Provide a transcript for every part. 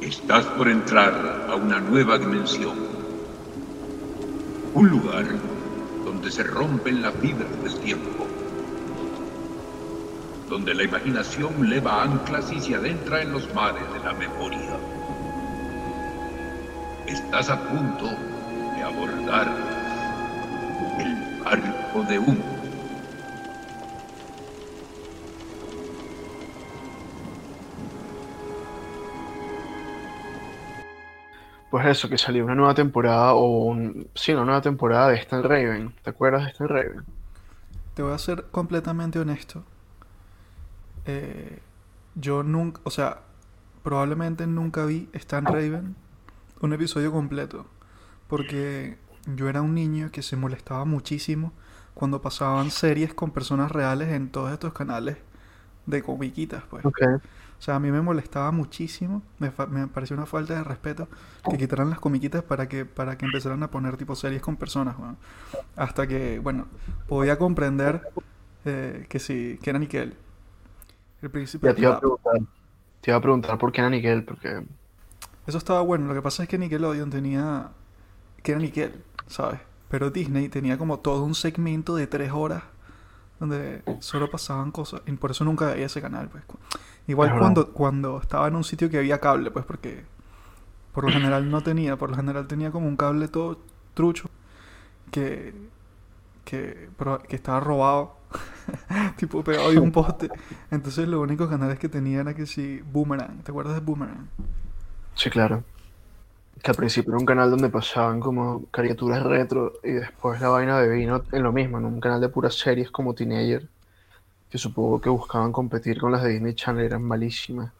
Estás por entrar a una nueva dimensión. Un lugar donde se rompen las fibras del tiempo. Donde la imaginación leva anclas y se adentra en los mares de la memoria. Estás a punto de abordar el barco de humo. Pues eso, que salió una nueva temporada, o un, sí, una nueva temporada de Stan Raven. ¿Te acuerdas de Stan Raven? Te voy a ser completamente honesto. Eh, yo nunca, o sea, probablemente nunca vi Stan Raven un episodio completo. Porque yo era un niño que se molestaba muchísimo cuando pasaban series con personas reales en todos estos canales de comiquitas, pues. Ok. O sea, a mí me molestaba muchísimo, me, me pareció una falta de respeto que quitaran las comiquitas para que, para que empezaran a poner tipo series con personas, weón. Hasta que, bueno, podía comprender eh, que sí, que era Nickel. El príncipe Ya te iba a preguntar, te iba a preguntar por qué era Nickel, porque Eso estaba bueno, lo que pasa es que Nickelodeon tenía... que era Nickel, ¿sabes? Pero Disney tenía como todo un segmento de tres horas donde solo pasaban cosas y por eso nunca veía ese canal, pues. Igual cuando, cuando estaba en un sitio que había cable, pues porque por lo general no tenía, por lo general tenía como un cable todo trucho que, que, que estaba robado, tipo pegado de un poste. Entonces los únicos canales que tenía era que sí, Boomerang, ¿te acuerdas de Boomerang? sí, claro. Que al principio era un canal donde pasaban como caricaturas retro y después la vaina de vino en lo mismo, en un canal de puras series como Teenager, que supongo que buscaban competir con las de Disney Channel, eran malísimas.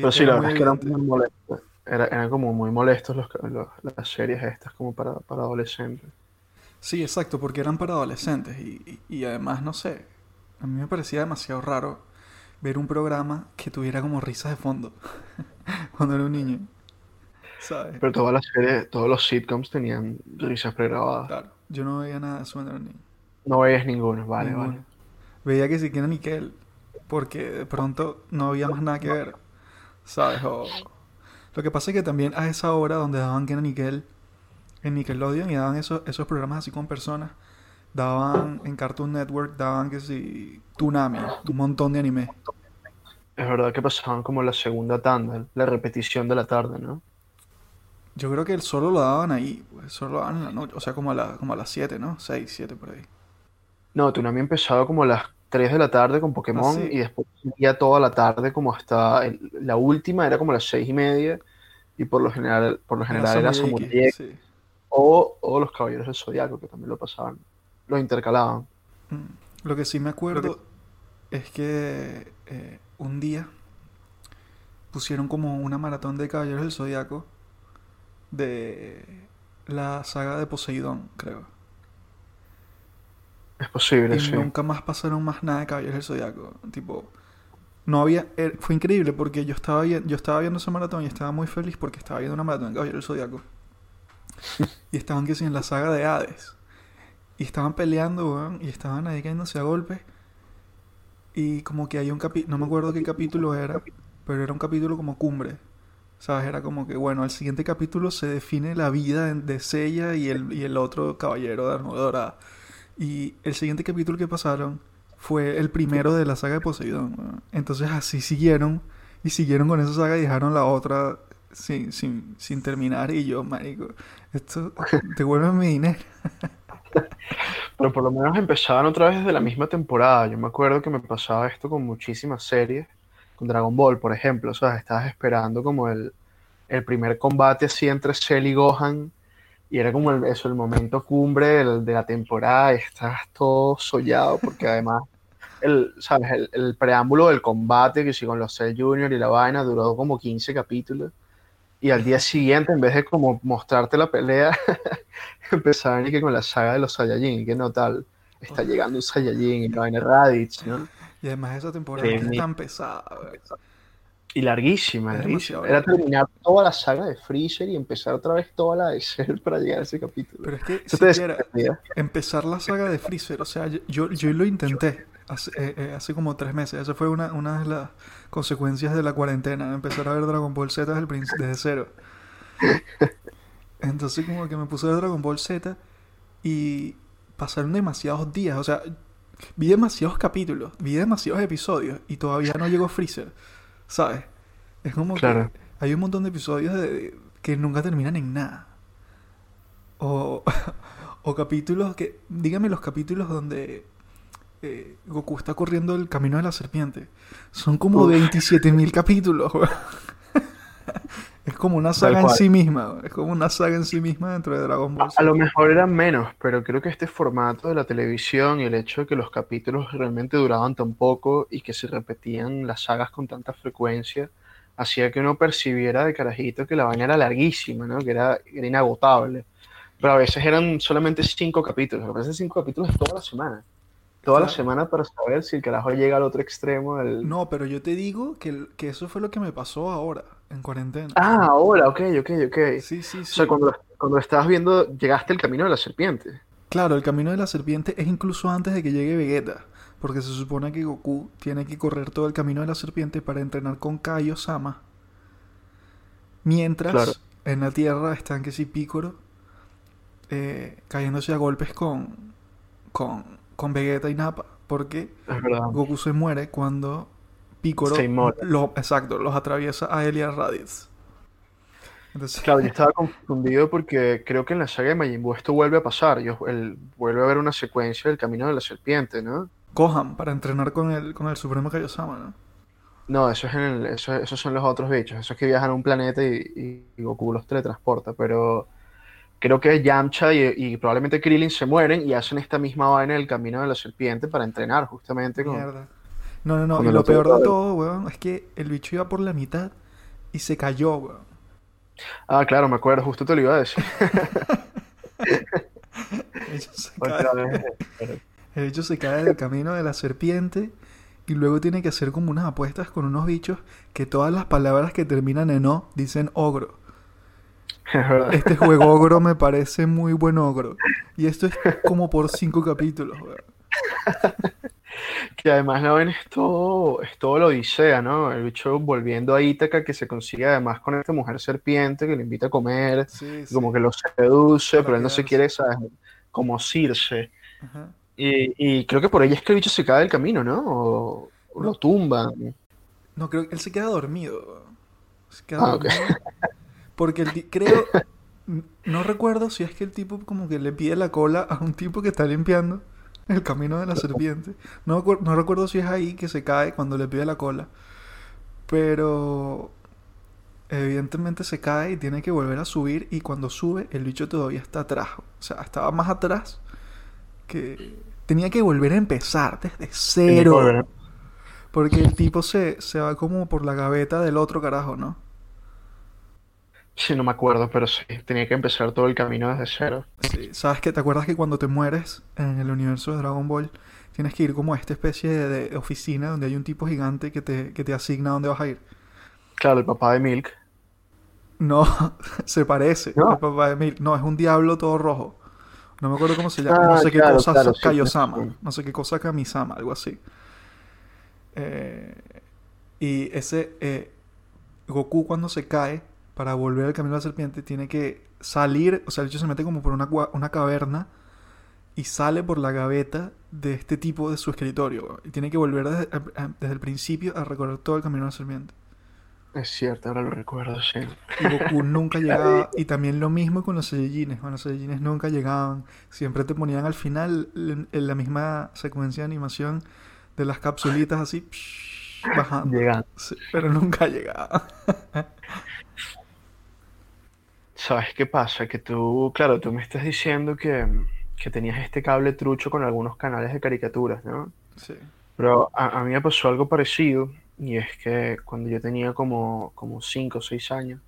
Pero sí, la verdad es que eran muy molestos. Era- eran como muy molestos los, los- las series estas como para, para adolescentes. Sí, exacto, porque eran para adolescentes y, y- y además, no sé, a mí me parecía demasiado raro ver un programa que tuviera como risas de fondo cuando era un niño, ¿sabes? Pero todas las series, todos los sitcoms tenían risas pregrabadas. Claro, yo no veía nada de niño. No veías ninguno, vale, Ninguno. vale. Veía que siquiera Nickel, porque de pronto no había más nada que ver, ¿sabes? O... Lo que pasa es que también a esa hora donde daban que era Nickel, en Nickelodeon y daban esos, esos programas así con personas, daban en Cartoon Network, daban que si Toonami, un montón de anime. Es verdad que pasaban como la segunda tanda, la repetición de la tarde, ¿no? Yo creo que el solo lo daban ahí, pues solo lo daban en la noche, o sea, como a, la, como a las 7, ¿no? 6, 7 por ahí. No, Toonami empezaba como a las 3 de la tarde con Pokémon sí? y después seguía toda la tarde como hasta el- la última era como las 6 y media y por lo general, por lo Era general era X, X sí. o, o los Caballeros del Zodiaco que también lo pasaban, lo intercalaban. Mm. Lo que sí me acuerdo es que eh, un día pusieron como una maratón de Caballeros del Zodiaco de la saga de Poseidón, creo. Es posible, Y sí. nunca más pasaron más nada de Caballeros del Zodiaco. Tipo, no había. er- fue increíble porque yo estaba, yo estaba viendo esa maratón y estaba muy feliz porque estaba viendo una maratón de Caballeros del Zodiaco. y estaban que en la saga de Hades. Y estaban peleando, weón, y estaban ahí cayéndose a golpes. Y como que hay un capítulo, no me acuerdo qué capítulo era, pero era un capítulo como cumbre. ¿Sabes? Era como que, bueno, al siguiente capítulo se define la vida de- de Seiya y el, y el otro caballero de armadura dorada. Y el siguiente capítulo que pasaron fue el primero de la saga de Poseidón. Entonces así siguieron y siguieron con esa saga y dejaron la otra sin, sin, sin terminar. Y yo, marico, esto devuelve mi dinero. Pero por lo menos empezaban otra vez desde la misma temporada. Yo me acuerdo que me pasaba esto con muchísimas series, con Dragon Ball, por ejemplo. O sea, estabas esperando como el, el primer combate así entre Cell y Gohan. Y era como el, eso, el momento cumbre del- de la temporada. Y estabas todo sollado, porque además, el, ¿sabes? El, el preámbulo del combate, que sí, con los Cell Junior y la vaina, duró como 15 capítulos. Y al día siguiente, en vez de como mostrarte la pelea, empezaban y que con la saga de los Saiyajin, que no tal, está llegando un Saiyajin y la vaina Raditz, ¿no? Y además esa temporada Sí, es tan pesada. Y larguísima, larguísima. Era terminar toda la saga de Freezer y empezar otra vez toda la de Cell para llegar a ese capítulo. Pero es que siquiera empezar la saga de Freezer, o sea, yo, yo, lo intenté. hace, eh, eh, hace como tres meses. Esa fue una, una de las consecuencias de la cuarentena, empezar a ver Dragon Ball Z desde, el desde cero. Entonces como que me puse a ver Dragon Ball Z y pasaron demasiados días, o sea, vi demasiados capítulos, vi demasiados episodios y todavía no llegó Freezer, ¿sabes? Es como Claro. que hay un montón de episodios de- que nunca terminan en nada. O, o capítulos que, dígame los capítulos donde eh, Goku está corriendo el camino de la serpiente. Son como Uf. 27.000 capítulos. Es como una saga en sí misma, es como una saga en sí misma dentro de Dragon Ball. A lo mejor eran menos, pero creo que este formato de la televisión y el hecho de que los capítulos realmente duraban tan poco y que se repetían las sagas con tanta frecuencia, hacía que uno percibiera de carajito que la vaina era larguísima, ¿no? Que era, era inagotable. Pero a veces eran solamente cinco capítulos. A veces cinco capítulos toda la semana. Toda la semana para saber si el carajo llega al otro extremo del... No, pero yo te digo que, que eso fue lo que me pasó ahora, en cuarentena. Ah, ahora, ok, ok, ok. Sí, sí, O sí. sea, cuando, cuando estabas viendo, llegaste al camino de la serpiente. Claro, el camino de la serpiente es incluso antes de que llegue Vegeta, porque se supone que Goku tiene que correr todo el camino de la serpiente para entrenar con Kaio Sama. Mientras Claro. en la Tierra están que sí Piccolo eh, cayéndose a golpes con, con, con Vegeta y Nappa, porque. Goku se muere cuando Piccolo Se inmola. lo, exacto, los atraviesa a él y a Raditz. Entonces, Claro, yo estaba confundido porque creo que en la saga de Majin Buu esto vuelve a pasar. Yo, el, vuelve a haber una secuencia del camino de la serpiente, ¿no? Gohan para entrenar con el, con el Supremo Kaiosama, ¿no? No, eso es en el- eso- esos son los otros bichos. Esos que viajan a un planeta y- y Goku los teletransporta. Pero creo que Yamcha y, y probablemente Krillin se mueren y hacen esta misma vaina del camino de la serpiente para entrenar justamente con... Mierda. No, no, no. Y el lo peor de todo, weón, es que el bicho iba por la mitad y se cayó, weón. Ah, claro, me acuerdo, justo te lo iba a decir. El bicho se Otra cae, vez. el bicho se cae del camino de la serpiente y luego tiene que hacer como unas apuestas con unos bichos que todas las palabras que terminan en O dicen ogro. Este juego ogro me parece muy buen ogro. Y esto es como por cinco capítulos, weón. Que además la vaina es todo, es todo la odisea, ¿no? El bicho volviendo a Ítaca que se consigue además con esta mujer serpiente que le invita a comer, Sí, sí. como que lo seduce, pero él no se quiere, ¿sabes? Como Circe. Ajá. Y, y creo que por ella es que el bicho se cae del camino, ¿no? O, o lo tumban. No, creo que él se queda dormido. Se queda Ah, dormido. Porque el creo, no recuerdo si es que el tipo como que le pide la cola a un tipo que está limpiando el camino de la serpiente. No, no recuerdo si es ahí que se cae cuando le pide la cola. Pero evidentemente se cae y tiene que volver a subir y cuando sube el bicho todavía está atrás. O sea, estaba más atrás que tenía que volver a empezar desde cero. Porque el tipo se, se va como por la gaveta del otro carajo, ¿no? Sí, no me acuerdo, pero sí, tenía que empezar todo el camino desde cero. Sí, ¿Sabes que ¿Te acuerdas que cuando te mueres en el universo de Dragon Ball tienes que ir como a esta especie de, de oficina donde hay un tipo gigante que te, que te asigna dónde vas a ir? Claro, el papá de Milk. No, se parece ¿No? al papá de Milk. No, es un diablo todo rojo. No me acuerdo cómo se llama. No Ah, sé qué cosa claro, sí, Kaiosama. sí. No sé qué cosa Kamisama, algo así. Eh, y ese eh, Goku cuando se cae para volver al camino de la serpiente tiene que salir, o sea, el hecho se mete como por una, una caverna y sale por la gaveta de este tipo de su escritorio. Y tiene que volver desde, desde el principio a recorrer todo el camino de la serpiente. Es cierto, ahora lo recuerdo, sí. Y Goku nunca llegaba. Y también lo mismo con los Saiyajines. Con los Saiyajines nunca llegaban. Siempre te ponían al final en, en la misma secuencia de animación de las capsulitas así psh, bajando. Llegando. Sí, pero nunca llegaba. ¿Sabes qué pasa? Que tú, claro, tú me estás diciendo que, que tenías este cable trucho con algunos canales de caricaturas, ¿no? Sí. Pero a, a mí me pasó algo parecido y es que cuando yo tenía como, como 5 o 6 años,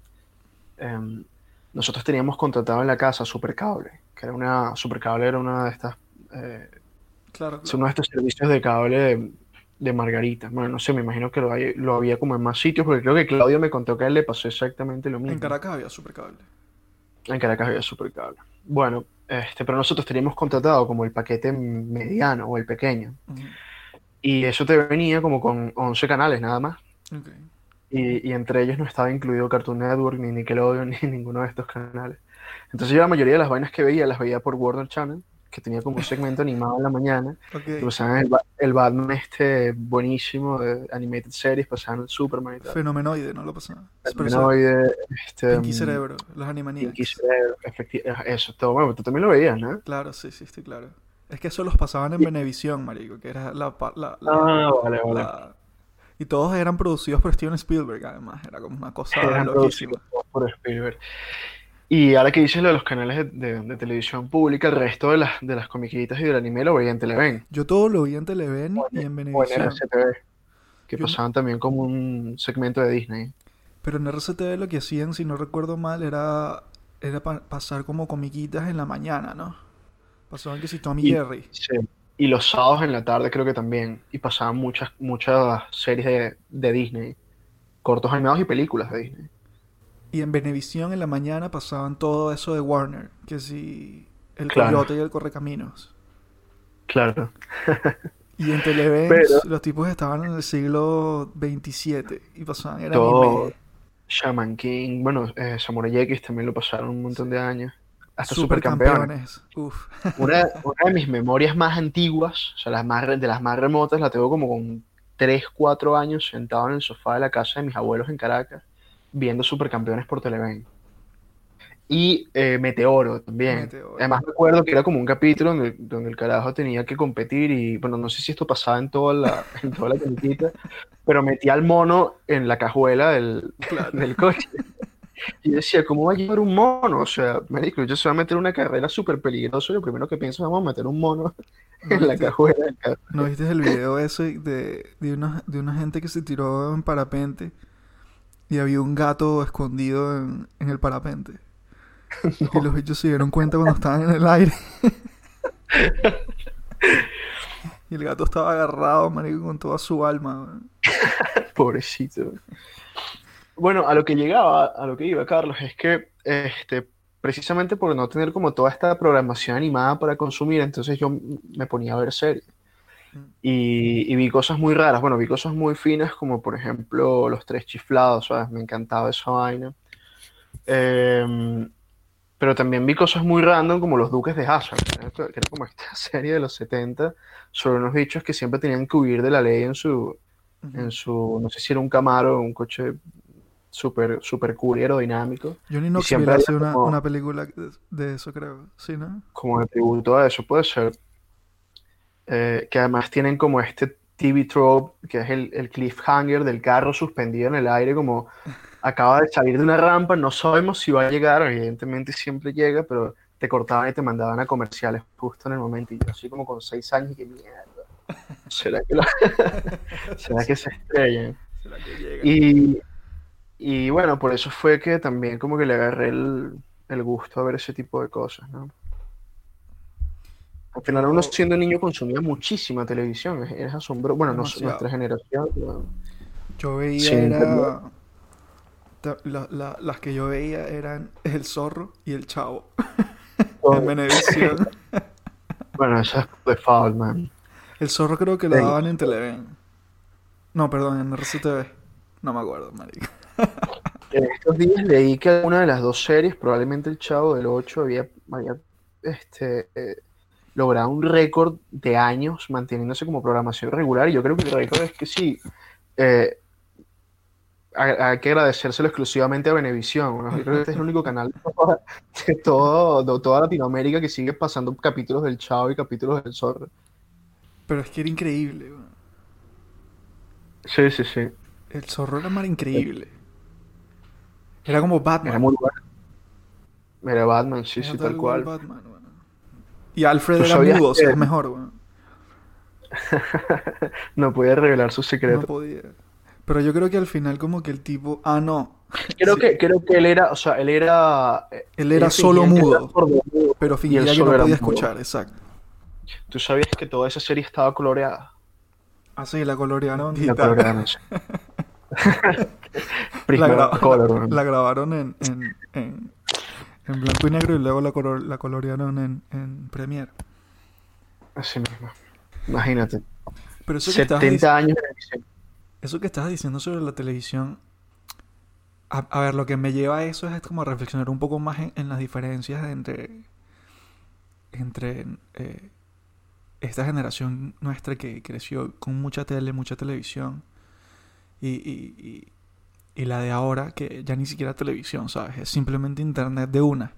em, nosotros teníamos contratado en la casa Supercable, que era una, Supercable era una de estas, eh, Claro, es uno de estos servicios de cable de, de Margarita. Bueno, no sé, me imagino que lo, hay- lo había como en más sitios, porque creo que Claudio me contó que a él le pasó exactamente lo mismo. En Caracas había supercable. En Caracas había Supercable. Bueno, este, pero nosotros teníamos contratado como el paquete mediano o el pequeño. Y eso te venía como con 11 canales nada más. Ok. Y, y entre ellos no estaba incluido Cartoon Network, ni Nickelodeon, ni ninguno de estos canales. Entonces yo la mayoría de las vainas que veía las veía por Warner Channel, que tenía como un segmento animado en la mañana. Y Ok. pasaban el, el Batman este buenísimo de Animated Series, pasaban el Superman y tal. Fenomenoide, ¿no lo pasaba? El Pero eso- Humanoide, este, Pinky mm, Cerebro, los Animaniacs. Pinky Cerebro, efecti- eso, todo. Bueno, tú también lo veías, ¿no? Claro, sí, sí, estoy claro. Es que eso los pasaban en Venevisión, marico, que era la... la- la- Ah, vale, vale. la- Y todos eran producidos por Steven Spielberg, además. Era como una cosa Eran loquísima. por Spielberg. Y ahora que dices lo de los canales de, de- de televisión pública, el resto de las, de las comiquitas y del anime lo veía en Televen Yo todo lo vi en Televen y en o en. RCTV, que Yo- pasaban también como un segmento de Disney. Pero en RCTV lo que hacían, si no recuerdo mal, era, era pa- pasar como comiquitas en la mañana, ¿no? Pasaban que si Tommy Y- Jerry. Sí. Y los sábados en la tarde creo que también. Y pasaban muchas, muchas series de, de Disney. Cortos animados y películas de Disney. Y en Venevisión en la mañana pasaban todo eso de Warner. Que si el Claro. Coyote y el Correcaminos. Claro. Y en Televen Pero- los tipos estaban en el siglo XXVII y pasaban era Todo. anime. Shaman King, bueno, eh, Samurai X también lo pasaron un montón de años. Hasta Supercampeones. Uf. Una, una de mis memorias más antiguas, o sea, las más, re- de las más remotas, la tengo como con 3, 4 años sentado en el sofá de la casa de mis abuelos en Caracas, viendo Supercampeones por Televen. Y eh, Meteoro también. Meteoro. Además me acuerdo que era como un capítulo donde, donde el carajo tenía que competir y, bueno, no sé si esto pasaba en toda la, en toda la comiquita, pero metía al mono en la cajuela del, del coche. Y decía, ¿cómo va a llevar un mono? O sea, marico, yo se va a meter una carrera súper peligrosa y lo primero que pienso es, vamos a meter un mono en la cajuela del carro. ¿No viste el video ese de, de, una, de una gente que se tiró en parapente y había un gato escondido en, en el parapente? Y los bichos se dieron cuenta cuando estaban en el aire. y el gato estaba agarrado, marico, con toda su alma. Pobrecito. Bueno, a lo que llegaba, a lo que iba, Carlos, es que este, precisamente por no tener como toda esta programación animada para consumir, entonces yo me ponía a ver series. Y, y vi cosas muy raras, bueno, vi cosas muy finas como por ejemplo Los Tres Chiflados, ¿sabes? Me encantaba esa vaina. Em, pero también vi cosas muy random como Los Duques de Hazzard, ¿no? que era como esta serie de los 70 sobre unos bichos que siempre tenían que huir de la ley en su, en su, no sé si era un Camaro o un coche súper super cool y aerodinámico, Johnny Y Knoxville siempre hace una, como- una película de, de eso, creo. ¿Sí, no? como de tributo a eso, puede ser. Eh, que además tienen como este TV trope, que es el, el cliffhanger del carro suspendido en el aire, como acaba de salir de una rampa, no sabemos si va a llegar, evidentemente siempre llega, pero te cortaban y te mandaban a comerciales justo en el momento, y yo así como con seis años, y que mierda, ¿será que, ¿será que se estrellan? ¿Será que llega? Y, y bueno, por eso fue que también como que le agarré el, el gusto a ver ese tipo de cosas, ¿no? Al final uno siendo niño consumía muchísima televisión, es, es asombroso. Bueno, no, nuestra generación, pero- Yo veía, era... la- la- las que yo veía eran El Zorro y El Chavo. Oh. En Venevisión. bueno, eso es default, man. El Zorro creo que lo Sí. daban en Televen. No, perdón, en RCTV. No me acuerdo, marico. En estos días leí que una de las dos series, probablemente el Chavo del 8, había, había este, eh, logrado un récord de años manteniéndose como programación regular. Y yo creo que el récord es que sí, eh, ha- hay que agradecérselo exclusivamente a. Yo creo que este es el único canal de toda, de todo, de toda Latinoamérica que sigue pasando capítulos del Chavo y capítulos del Zorro. Pero es que era increíble. Sí, sí, sí. El Zorro era más increíble. Era como Batman. Era muy bueno. Era Batman, sí, Era sí, tal cual. Batman. Y Alfred ¿Tú era mudo, o sea, es mejor, weón. No podía revelar su No secreto. podía. Pero yo creo que al final como que el tipo... Ah, no. Creo Sí. que, creo que él era, o sea, él era. Él era solo mudo. era Pero fingía que no podía mudo. escuchar, exacto. Tú sabías que toda esa serie estaba coloreada. Ah, sí, la colorearon La colorearon. La, Color, grabaron en, en, en, en blanco y negro y luego la, color- la colorearon en, en Premiere. Así mismo. Imagínate. Pero eso que, estabas 70 dic- años de eso que estabas diciendo sobre la televisión, a, a ver, lo que me lleva a eso es como a reflexionar un poco más en, en las diferencias entre, entre eh, esta generación nuestra que creció con mucha tele, mucha televisión, y, y- y- la de ahora que ya ni siquiera televisión, ¿sabes? Es simplemente internet de una.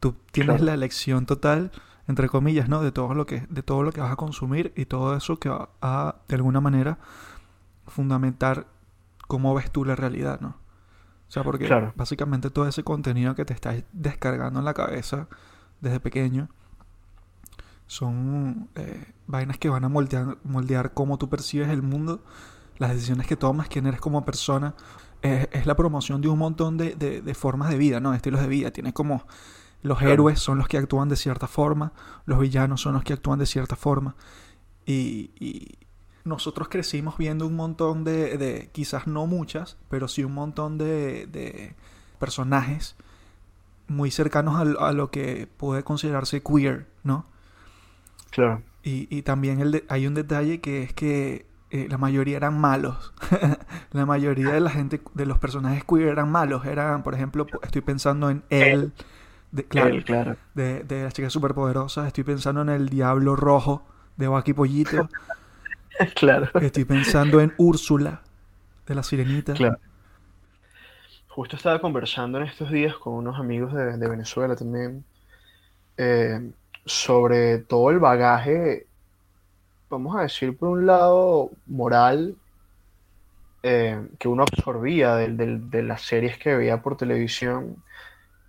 Tú tienes Claro. la elección total, entre comillas, ¿no? De todo lo que, de todo lo que vas a consumir y todo eso que va a, de alguna manera, fundamentar cómo ves tú la realidad, ¿no? O sea, porque Claro. básicamente todo ese contenido que te estás descargando en la cabeza desde pequeño son eh, vainas que van a moldear, moldear cómo tú percibes el mundo, las decisiones que tomas, quién eres como persona. Es, es la promoción de un montón de, de- de formas de vida, ¿no? De estilos de vida. Tienes como los Claro. héroes son los que actúan de cierta forma, los villanos son los que actúan de cierta forma. Y, y nosotros crecimos viendo un montón de, de- quizás no muchas, pero sí un montón de, de personajes muy cercanos al- a, lo que puede considerarse queer, ¿no? Claro. Y, y también el de- hay un detalle que es que eh, la mayoría eran malos. la mayoría de la gente, de los personajes queer eran malos. Eran, por ejemplo, estoy pensando en él, de, claro, Él, claro. de, de las chicas superpoderosas. Estoy pensando en el Diablo Rojo de Bucky Pollito. claro. Estoy pensando en Úrsula de la Sirenita. Claro. Justo estaba conversando en estos días con unos amigos de, de Venezuela también eh, sobre todo el bagaje, vamos a decir, por un lado, moral eh, que uno absorbía de, las series que veía por televisión,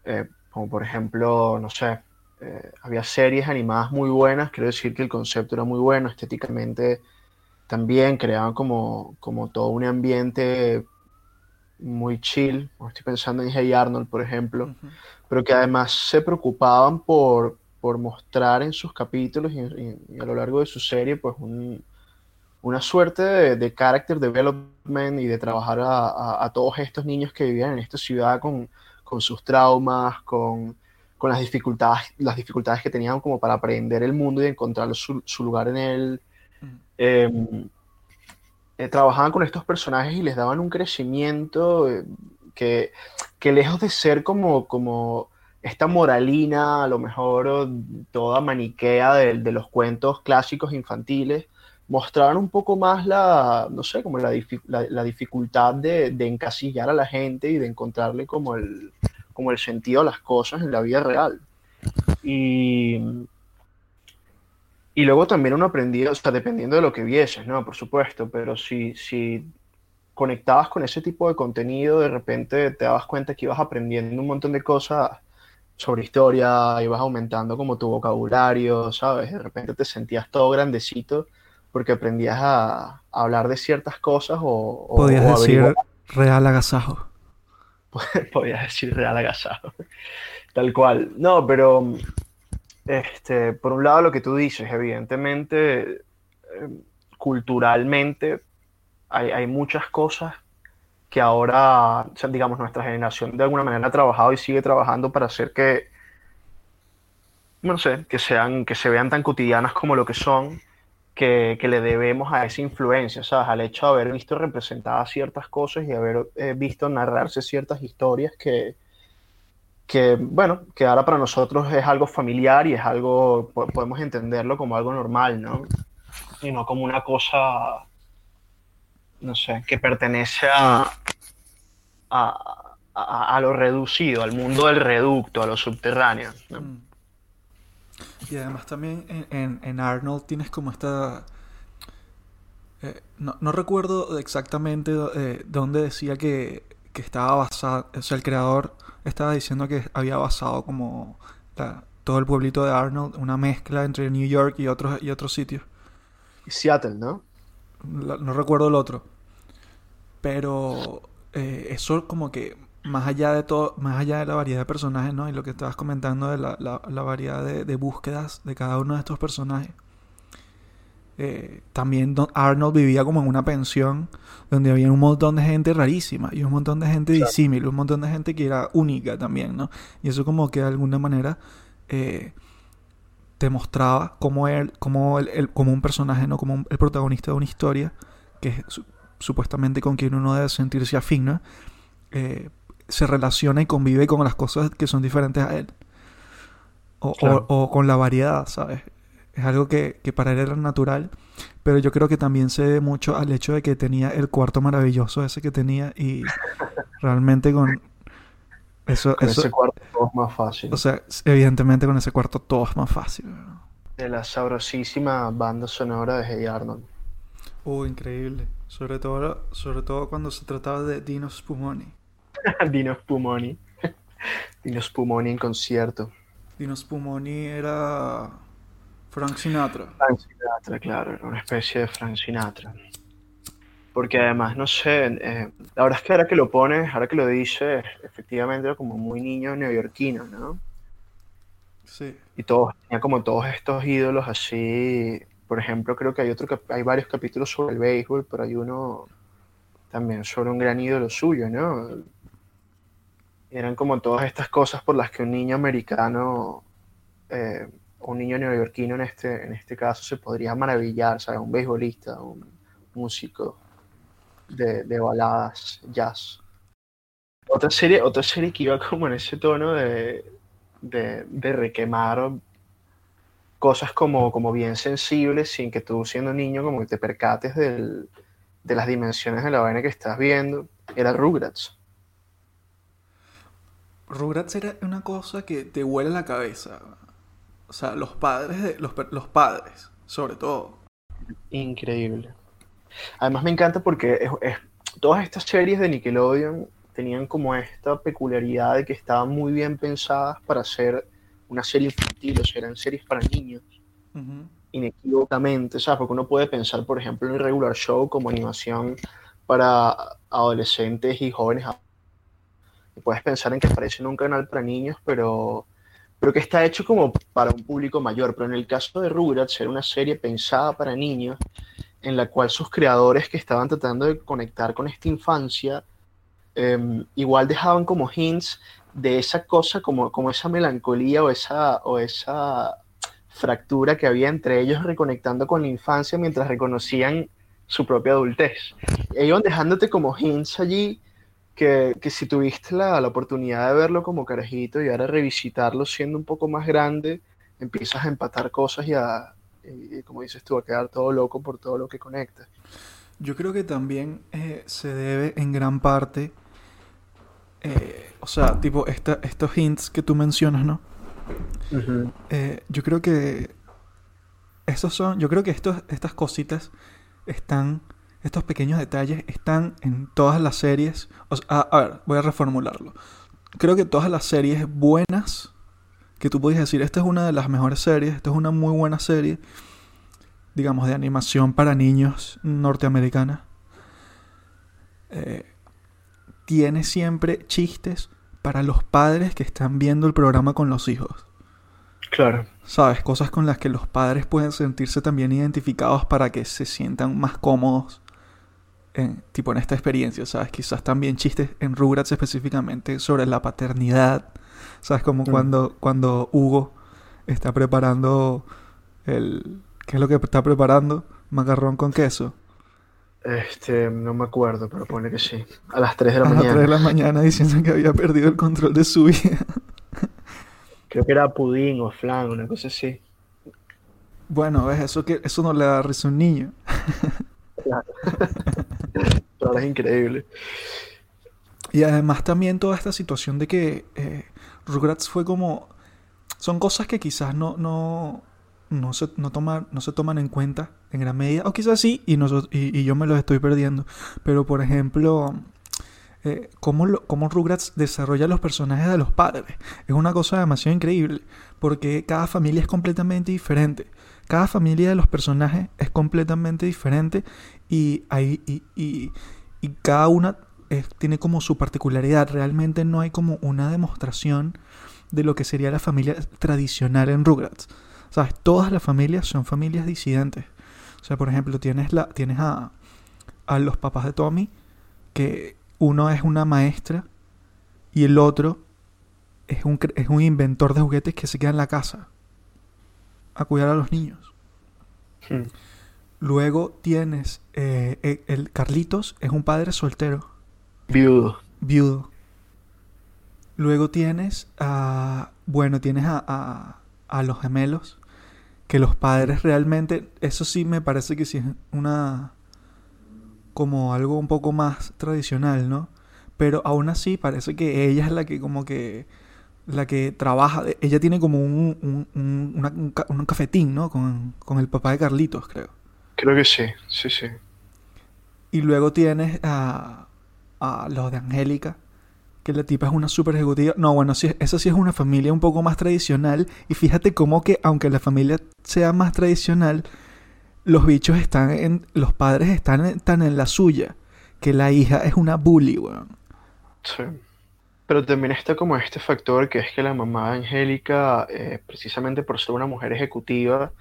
eh, como por ejemplo, no sé, eh, había series animadas muy buenas, quiero decir que el concepto era muy bueno, estéticamente también creaban como, como todo un ambiente muy chill, estoy pensando en Hey Arnold, por ejemplo, pero que además se preocupaban por, por mostrar en sus capítulos y, y- y a lo largo de su serie, pues un- una suerte de, de character development y de trabajar a, a- a todos estos niños que vivían en esta ciudad con, con sus traumas, con, con las dificultades, las dificultades que tenían como para aprender el mundo y encontrar su, su lugar en él. Eh, eh, trabajaban con estos personajes y les daban un crecimiento eh, que, que lejos de ser como, como esta moralina, a lo mejor toda maniquea de, los cuentos clásicos infantiles, mostraban un poco más la, no sé, como la, la- dificultad de, de encasillar a la gente y de encontrarle como el, como el sentido a las cosas en la vida real. Y, y luego también uno aprendía, o dependiendo de lo que vieses, ¿no? Por supuesto, pero si, si conectabas con ese tipo de contenido, de repente te dabas cuenta que ibas aprendiendo un montón de cosas sobre historia, ibas aumentando como tu vocabulario, ¿sabes? De repente te sentías todo grandecito porque aprendías a, a hablar de ciertas cosas o, o- Podías o decir averiguar- real agasajo. podías decir real agasajo. Tal cual. No, pero este, por un lado lo que tú dices, evidentemente, eh, culturalmente hay, hay muchas cosas que ahora, digamos, nuestra generación de alguna manera ha trabajado y sigue trabajando para hacer que, no sé, que sean, que se vean tan cotidianas como lo que son, que, que le debemos a esa influencia, ¿sabes? Al hecho de haber visto representadas ciertas cosas y haber eh, visto narrarse ciertas historias que, que, bueno, que ahora para nosotros es algo familiar y es algo, po- podemos entenderlo como algo normal, ¿no? Y no como una cosa, no sé, que pertenece a, a, a- a lo reducido, al mundo del reducto, a lo subterráneo, ¿no? Mm. Y además también en, en- en Arnold tienes como esta... eh, no, no recuerdo exactamente eh, dónde decía que, que estaba basado, o sea, el creador estaba diciendo que había basado como la- todo el pueblito de Arnold, una mezcla entre New York y otros, y otros sitios. Seattle, ¿no? La- no recuerdo el otro. Pero eh, eso como que más allá de todo, más allá de la variedad de personajes, ¿no? Y lo que estabas comentando de la, la- la variedad de, de búsquedas de cada uno de estos personajes. eh, también Don Arnold vivía como en una pensión donde había un montón de gente rarísima y un montón de gente Claro. disímil, un montón de gente que era única también, ¿no? Y eso como que de alguna manera eh, te mostraba cómo él, como, él, como un personaje, no como el protagonista de una historia, que es supuestamente con quien uno debe sentirse afín, ¿no? Eh, se relaciona y convive con las cosas que son diferentes a él. O, con la variedad, ¿sabes? Es algo que, que, para él era natural, pero yo creo que también se debe mucho al hecho de que tenía el cuarto maravilloso ese que tenía y realmente con eso... Con ese cuarto todo es más fácil. O sea, evidentemente con ese cuarto todo es más fácil. De la sabrosísima banda sonora de Hey Arnold. Uh, increíble. Sobre todo, sobre todo cuando se trataba de Dino Spumoni. Dino Spumoni. Dino Spumoni en concierto. Dino Spumoni era Frank Sinatra. Frank Sinatra, claro, era una especie de Frank Sinatra. Porque además, no sé, eh, la verdad es que ahora que lo pones, ahora que lo dices, efectivamente era como muy niño neoyorquino, ¿no? Sí. Y todos, tenía como todos estos ídolos así. Por ejemplo, creo que hay otro hay varios capítulos sobre el béisbol, pero hay uno también sobre un gran ídolo suyo, ¿no? eran como todas estas cosas por las que un niño americano, eh, un niño neoyorquino en este, en este caso, se podría maravillar, ¿sabes? Un beisbolista, un músico de, baladas, jazz. Otra serie, otra serie que iba como en ese tono de, de, de requemar cosas como, como bien sensibles sin que tú siendo niño como que te percates del, de las dimensiones de la vaina que estás viendo, era Rugrats. Rugrats era una cosa que te huele la cabeza. O sea, los padres de los, los padres, sobre todo. Increíble. Además me encanta porque es, todas estas series de Nickelodeon tenían como esta peculiaridad de que estaban muy bien pensadas para ser una serie infantil, o sea, eran series para niños. Inequívocamente, ¿sabes? Porque uno puede pensar, por ejemplo, en el regular show como animación para adolescentes y jóvenes puedes pensar en que aparece en un canal para niños, pero, pero que está hecho como para un público mayor. Pero en el caso de Rugrats era una serie pensada para niños, en la cual sus creadores que estaban tratando de conectar con esta infancia, em, igual dejaban como hints de esa cosa, como, como esa melancolía o esa, o esa fractura que había entre ellos reconectando con la infancia mientras reconocían su propia adultez. E iban dejándote como hints allí que, que si tuviste la, la, oportunidad de verlo como carajito y ahora revisitarlo siendo un poco más grande, empiezas a empatar cosas y a, y, como dices tú, a quedar todo loco por todo lo que conecta. Yo creo que también eh, se debe en gran parte, eh, o sea, tipo esta, estos hints que tú mencionas, ¿no? Uh -huh. eh, yo creo que estos son, yo creo que estos, estas cositas están estos pequeños detalles están en todas las series. O sea, a, a, ver, voy a reformularlo. Creo que todas las series buenas que tú puedes decir, esta es una de las mejores series, esta es una muy buena serie, digamos, de animación para niños norteamericana, eh, tiene siempre chistes para los padres que están viendo el programa con los hijos. Claro. ¿Sabes? Cosas con las que los padres pueden sentirse también identificados para que se sientan más cómodos en, tipo en esta experiencia, ¿sabes? Quizás también chistes en Rugrats específicamente sobre la paternidad, ¿sabes? Como mm. cuando, cuando Hugo está preparando el... ¿Qué es lo que está preparando? Macarrón con queso. Este, no me acuerdo, pero pone que sí. A las 3 de la a mañana. A las 3 de la mañana diciendo que había perdido el control de su vida. Creo que era pudín o flan, una cosa así. Bueno, ves, eso, que, eso no le da risa a un niño. Claro. Pero es increíble. Y además también toda esta situación de que eh, Rugrats fue como... Son cosas que quizás no, no, no, se, no, toma, no se toman en cuenta en gran medida. O quizás sí, y, nosotros, y, yo me los estoy perdiendo. Pero por ejemplo... Eh, cómo, cómo Rugrats desarrolla los personajes de los padres. Es una cosa demasiado increíble, porque cada familia es completamente diferente. Cada familia de los personajes es completamente diferente y, hay, y, y, y cada una es, tiene como su particularidad. Realmente no hay como una demostración de lo que sería la familia tradicional en Rugrats. ¿Sabes? Todas las familias son familias disidentes. O sea, por ejemplo, tienes, la, tienes a, a los papás de Tommy, que uno es una maestra y el otro es un, es un inventor de juguetes que se queda en la casa. a cuidar a los niños. Hmm. Luego tienes eh, e- el Carlitos es un padre soltero, Viudo. viudo. Luego tienes a bueno, tienes a, a, a los gemelos que los padres realmente eso sí me parece que sí es una como algo un poco más tradicional, ¿no? Pero aún así parece que ella es la que como que la que trabaja, ella tiene como un, un, un, una- un ca- un cafetín, ¿no? Con, con el papá de Carlitos, creo. Creo que sí, sí, sí. Y luego tienes a, a los de Angélica, que la tipa es una super ejecutiva. No, bueno, sí, esa sí es una familia un poco más tradicional. Y fíjate cómo que, aunque la familia sea más tradicional, los bichos están en. Los padres están en- tan en la suya, que la hija es una bully, weón. Sí. Pero también está como este factor que es que la mamá Angélica, eh, precisamente por ser una mujer ejecutiva,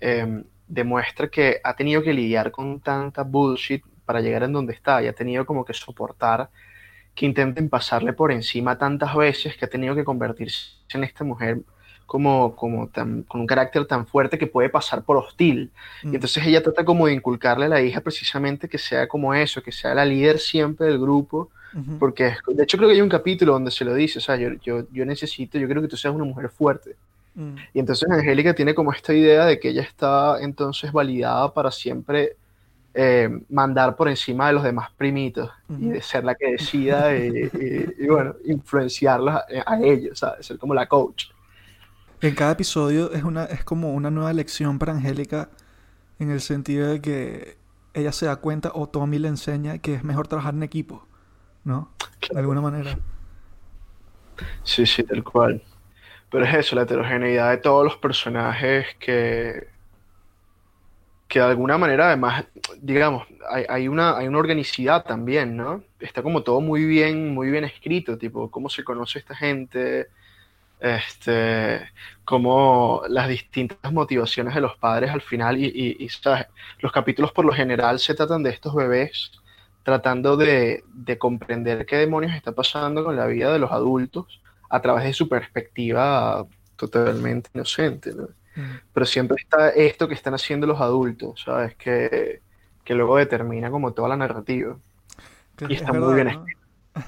eh, demuestra que ha tenido que lidiar con tanta bullshit para llegar en donde está y ha tenido como que soportar que intenten pasarle por encima tantas veces que ha tenido que convertirse en esta mujer como, como tan, con un carácter tan fuerte que puede pasar por hostil. Mm. Y entonces ella trata como de inculcarle a la hija precisamente que sea como eso, que sea la líder siempre del grupo porque es- de hecho creo que hay un capítulo donde se lo dice, o sea, yo, yo, yo necesito, yo creo que tú seas una mujer fuerte. Mm. Y entonces Angélica tiene como esta idea de que ella está entonces validada para siempre eh, mandar por encima de los demás primitos y de ser la que decida y, y- y, bueno, influenciarlos a, a ellos, ¿sabes? Ser como la coach. En cada episodio es una es como una nueva lección para Angélica en el sentido de que ella se da cuenta o Tommy le enseña que es mejor trabajar en equipo, ¿no? De alguna manera. Sí, sí, tal cual. Pero es eso, la heterogeneidad de todos los personajes que, que de alguna manera además, digamos, hay, una, hay una organicidad también, ¿no? Está como todo muy bien, muy bien escrito, tipo, cómo se conoce esta gente, este, cómo las distintas motivaciones de los padres al final, y, y, y, ¿sabes? Los capítulos por lo general se tratan de estos bebés tratando de, de comprender qué demonios está pasando con la vida de los adultos a través de su perspectiva totalmente inocente, ¿no? Pero siempre está esto que están haciendo los adultos, ¿sabes? Que, que luego determina como toda la narrativa. Y es está muy bien ¿no?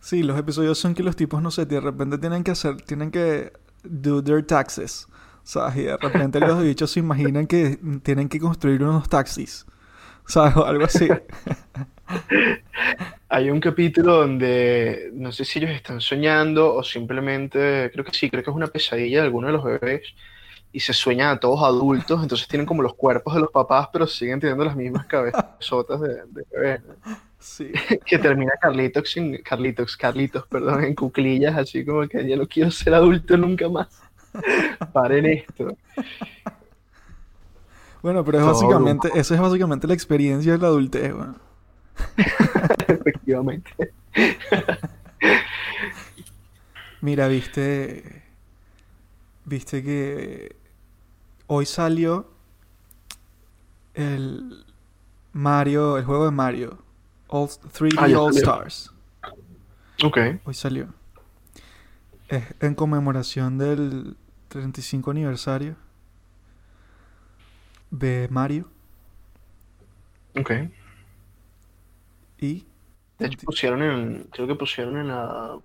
Sí, los episodios son que los tipos, no sé, de repente tienen que hacer, tienen que do their taxes. ¿Sabes? Y de repente los bichos se imaginan que tienen que construir unos taxis. ¿Sabes? O algo así. Hay un capítulo donde no sé si ellos están soñando o simplemente, creo que sí, creo que es una pesadilla de alguno de los bebés y se sueñan a todos adultos, entonces tienen como los cuerpos de los papás, pero siguen teniendo las mismas cabezotas de, de. Sí. Que termina Carlitos, sin, Carlitos, Carlitos, perdón, en cuclillas, así como que ya no quiero ser adulto nunca más. Paren esto. Bueno, pero es Todo básicamente, esa es básicamente la experiencia de la adultez, weón. Efectivamente. Mira, viste. Viste que hoy salió el Mario, el juego de Mario. All, 3D Ah, All salió. Stars. Ok. Hoy salió. Es en conmemoración del 35 aniversario de Mario. Ok. Y. De hecho, pusieron en, creo que pusieron en la,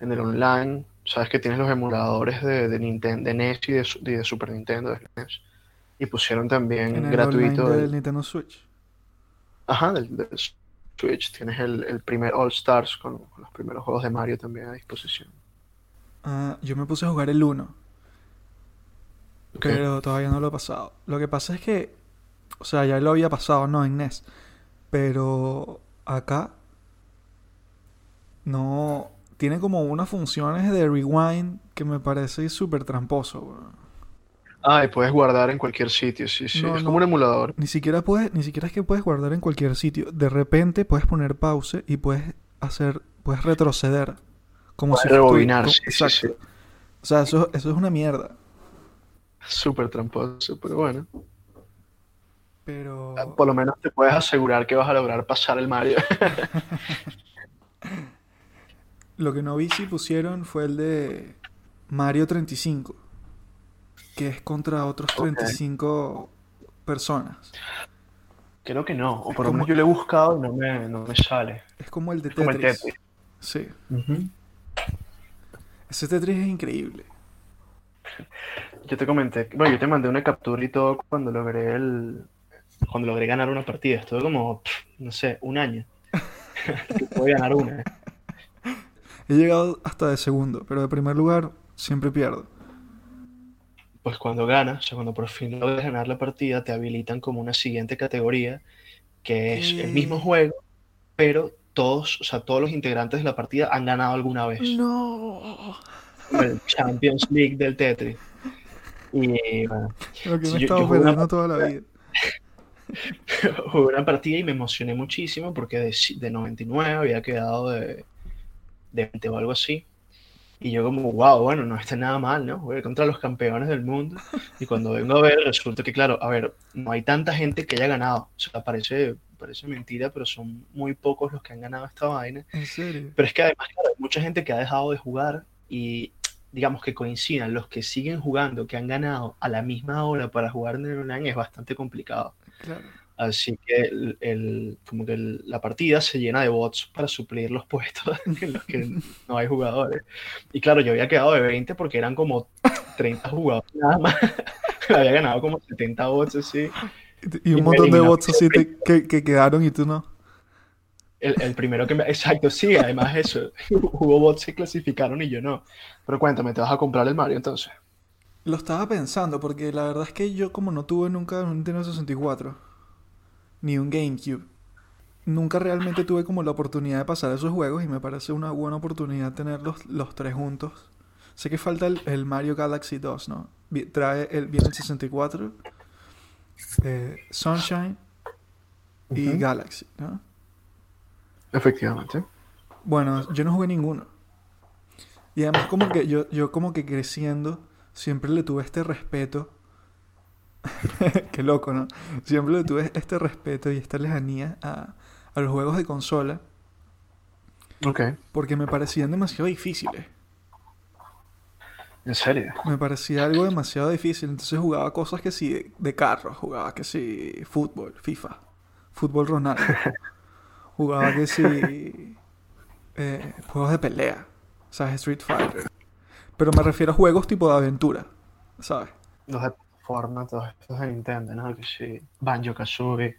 en el online, sabes que tienes los emuladores de, de Nintendo, de NES y de, de Super Nintendo, de NES, y pusieron también el gratuito del Nintendo Switch. ajá, del, del Switch, tienes el, el primer All Stars con, con los primeros juegos de Mario también a disposición. Ah, yo me puse a jugar el 1. Ok. Pero todavía no lo he pasado. Lo que pasa es que, o sea, ya lo había pasado, ¿no? En NES. Pero acá no tiene como unas funciones de rewind que me parece súper tramposo. Ah, y puedes guardar en cualquier sitio, sí, sí, No, es no. como un emulador. Ni siquiera puedes, ni siquiera es que puedes guardar en cualquier sitio. De repente puedes poner pause y puedes hacer, puedes retroceder. Como Puedes si rebobinar, sí. O sea, eso, eso es una mierda. Súper tramposo, pero bueno, Pero... por lo menos te puedes asegurar que vas a lograr pasar el Mario. Lo que no vi si pusieron fue el de Mario 35. que es contra otros 35 personas. Creo que no, o por lo menos yo lo he buscado y no me, no me sale. Es como el de Es como el Tetris. Tetris. Sí. Ese Tetris es increíble. Yo te comenté, bueno, yo te mandé una captura y todo cuando logré el, cuando logré ganar una partida. Estuve como, no sé, un año. Pude ganar una. He llegado hasta de segundo, pero de primer lugar siempre pierdo. Pues cuando ganas, o sea, cuando por fin logras ganar la partida, te habilitan como una siguiente categoría, que es el mismo juego, pero todos, o sea, todos los integrantes de la partida han ganado alguna vez. No. El Champions League del Tetris. Y bueno, Lo que me he estado perdiendo toda la vida. jugué una partida y me emocioné muchísimo porque de 99 había quedado de, de 20 o algo así. Y yo como, wow, bueno, no está nada mal, ¿no? Jugué contra los campeones del mundo. Y cuando vengo a ver, resulta que, claro, a ver, no hay tanta gente que haya ganado. O sea, parece, parece mentira, pero son muy pocos los que han ganado esta vaina. En serio. Pero es que además, claro, hay mucha gente que ha dejado de jugar y digamos que coincidan los que siguen jugando, que han ganado a la misma hora para jugar en el online es bastante complicado. Claro. Así que el, el- como que el- la partida se llena de bots para suplir los puestos en los que no hay jugadores. Y claro, yo había quedado de 20 porque eran como 30 jugadores nada más. había ganado como 70 bots así. Y un montón de bots así te- que, que quedaron y tú no. El, el primero que me... Exacto, sí, además eso. Hubo bots que clasificaron y yo no. Pero cuéntame, ¿te vas a comprar el Mario entonces? Lo estaba pensando porque la verdad es que yo como no tuve nunca un Nintendo 64 ni un GameCube, nunca realmente tuve como la oportunidad de pasar esos juegos y me parece una buena oportunidad tener los, tres juntos. Sé que falta el, el Mario Galaxy 2, ¿no? Trae el, viene el 64, eh, Sunshine y. Galaxy, ¿no? Efectivamente. Bueno, yo no jugué ninguno. Y además como que yo, yo como que creciendo siempre le tuve este respeto. Qué loco, ¿no? Siempre le tuve este respeto y esta lejanía a, a los juegos de consola Ok. porque me parecían demasiado difíciles. ¿En serio? Me parecía algo demasiado difícil. Entonces jugaba cosas que sí, de, de carros. Jugaba que sí, fútbol, FIFA. Fútbol Ronaldo. Jugaba que sí, eh, juegos de pelea. ¿Sabes? Street Fighter. Pero me refiero a juegos tipo de aventura. ¿Sabes? Los de todos estos de Nintendo, ¿no? Que sí. Banjo Kazooie.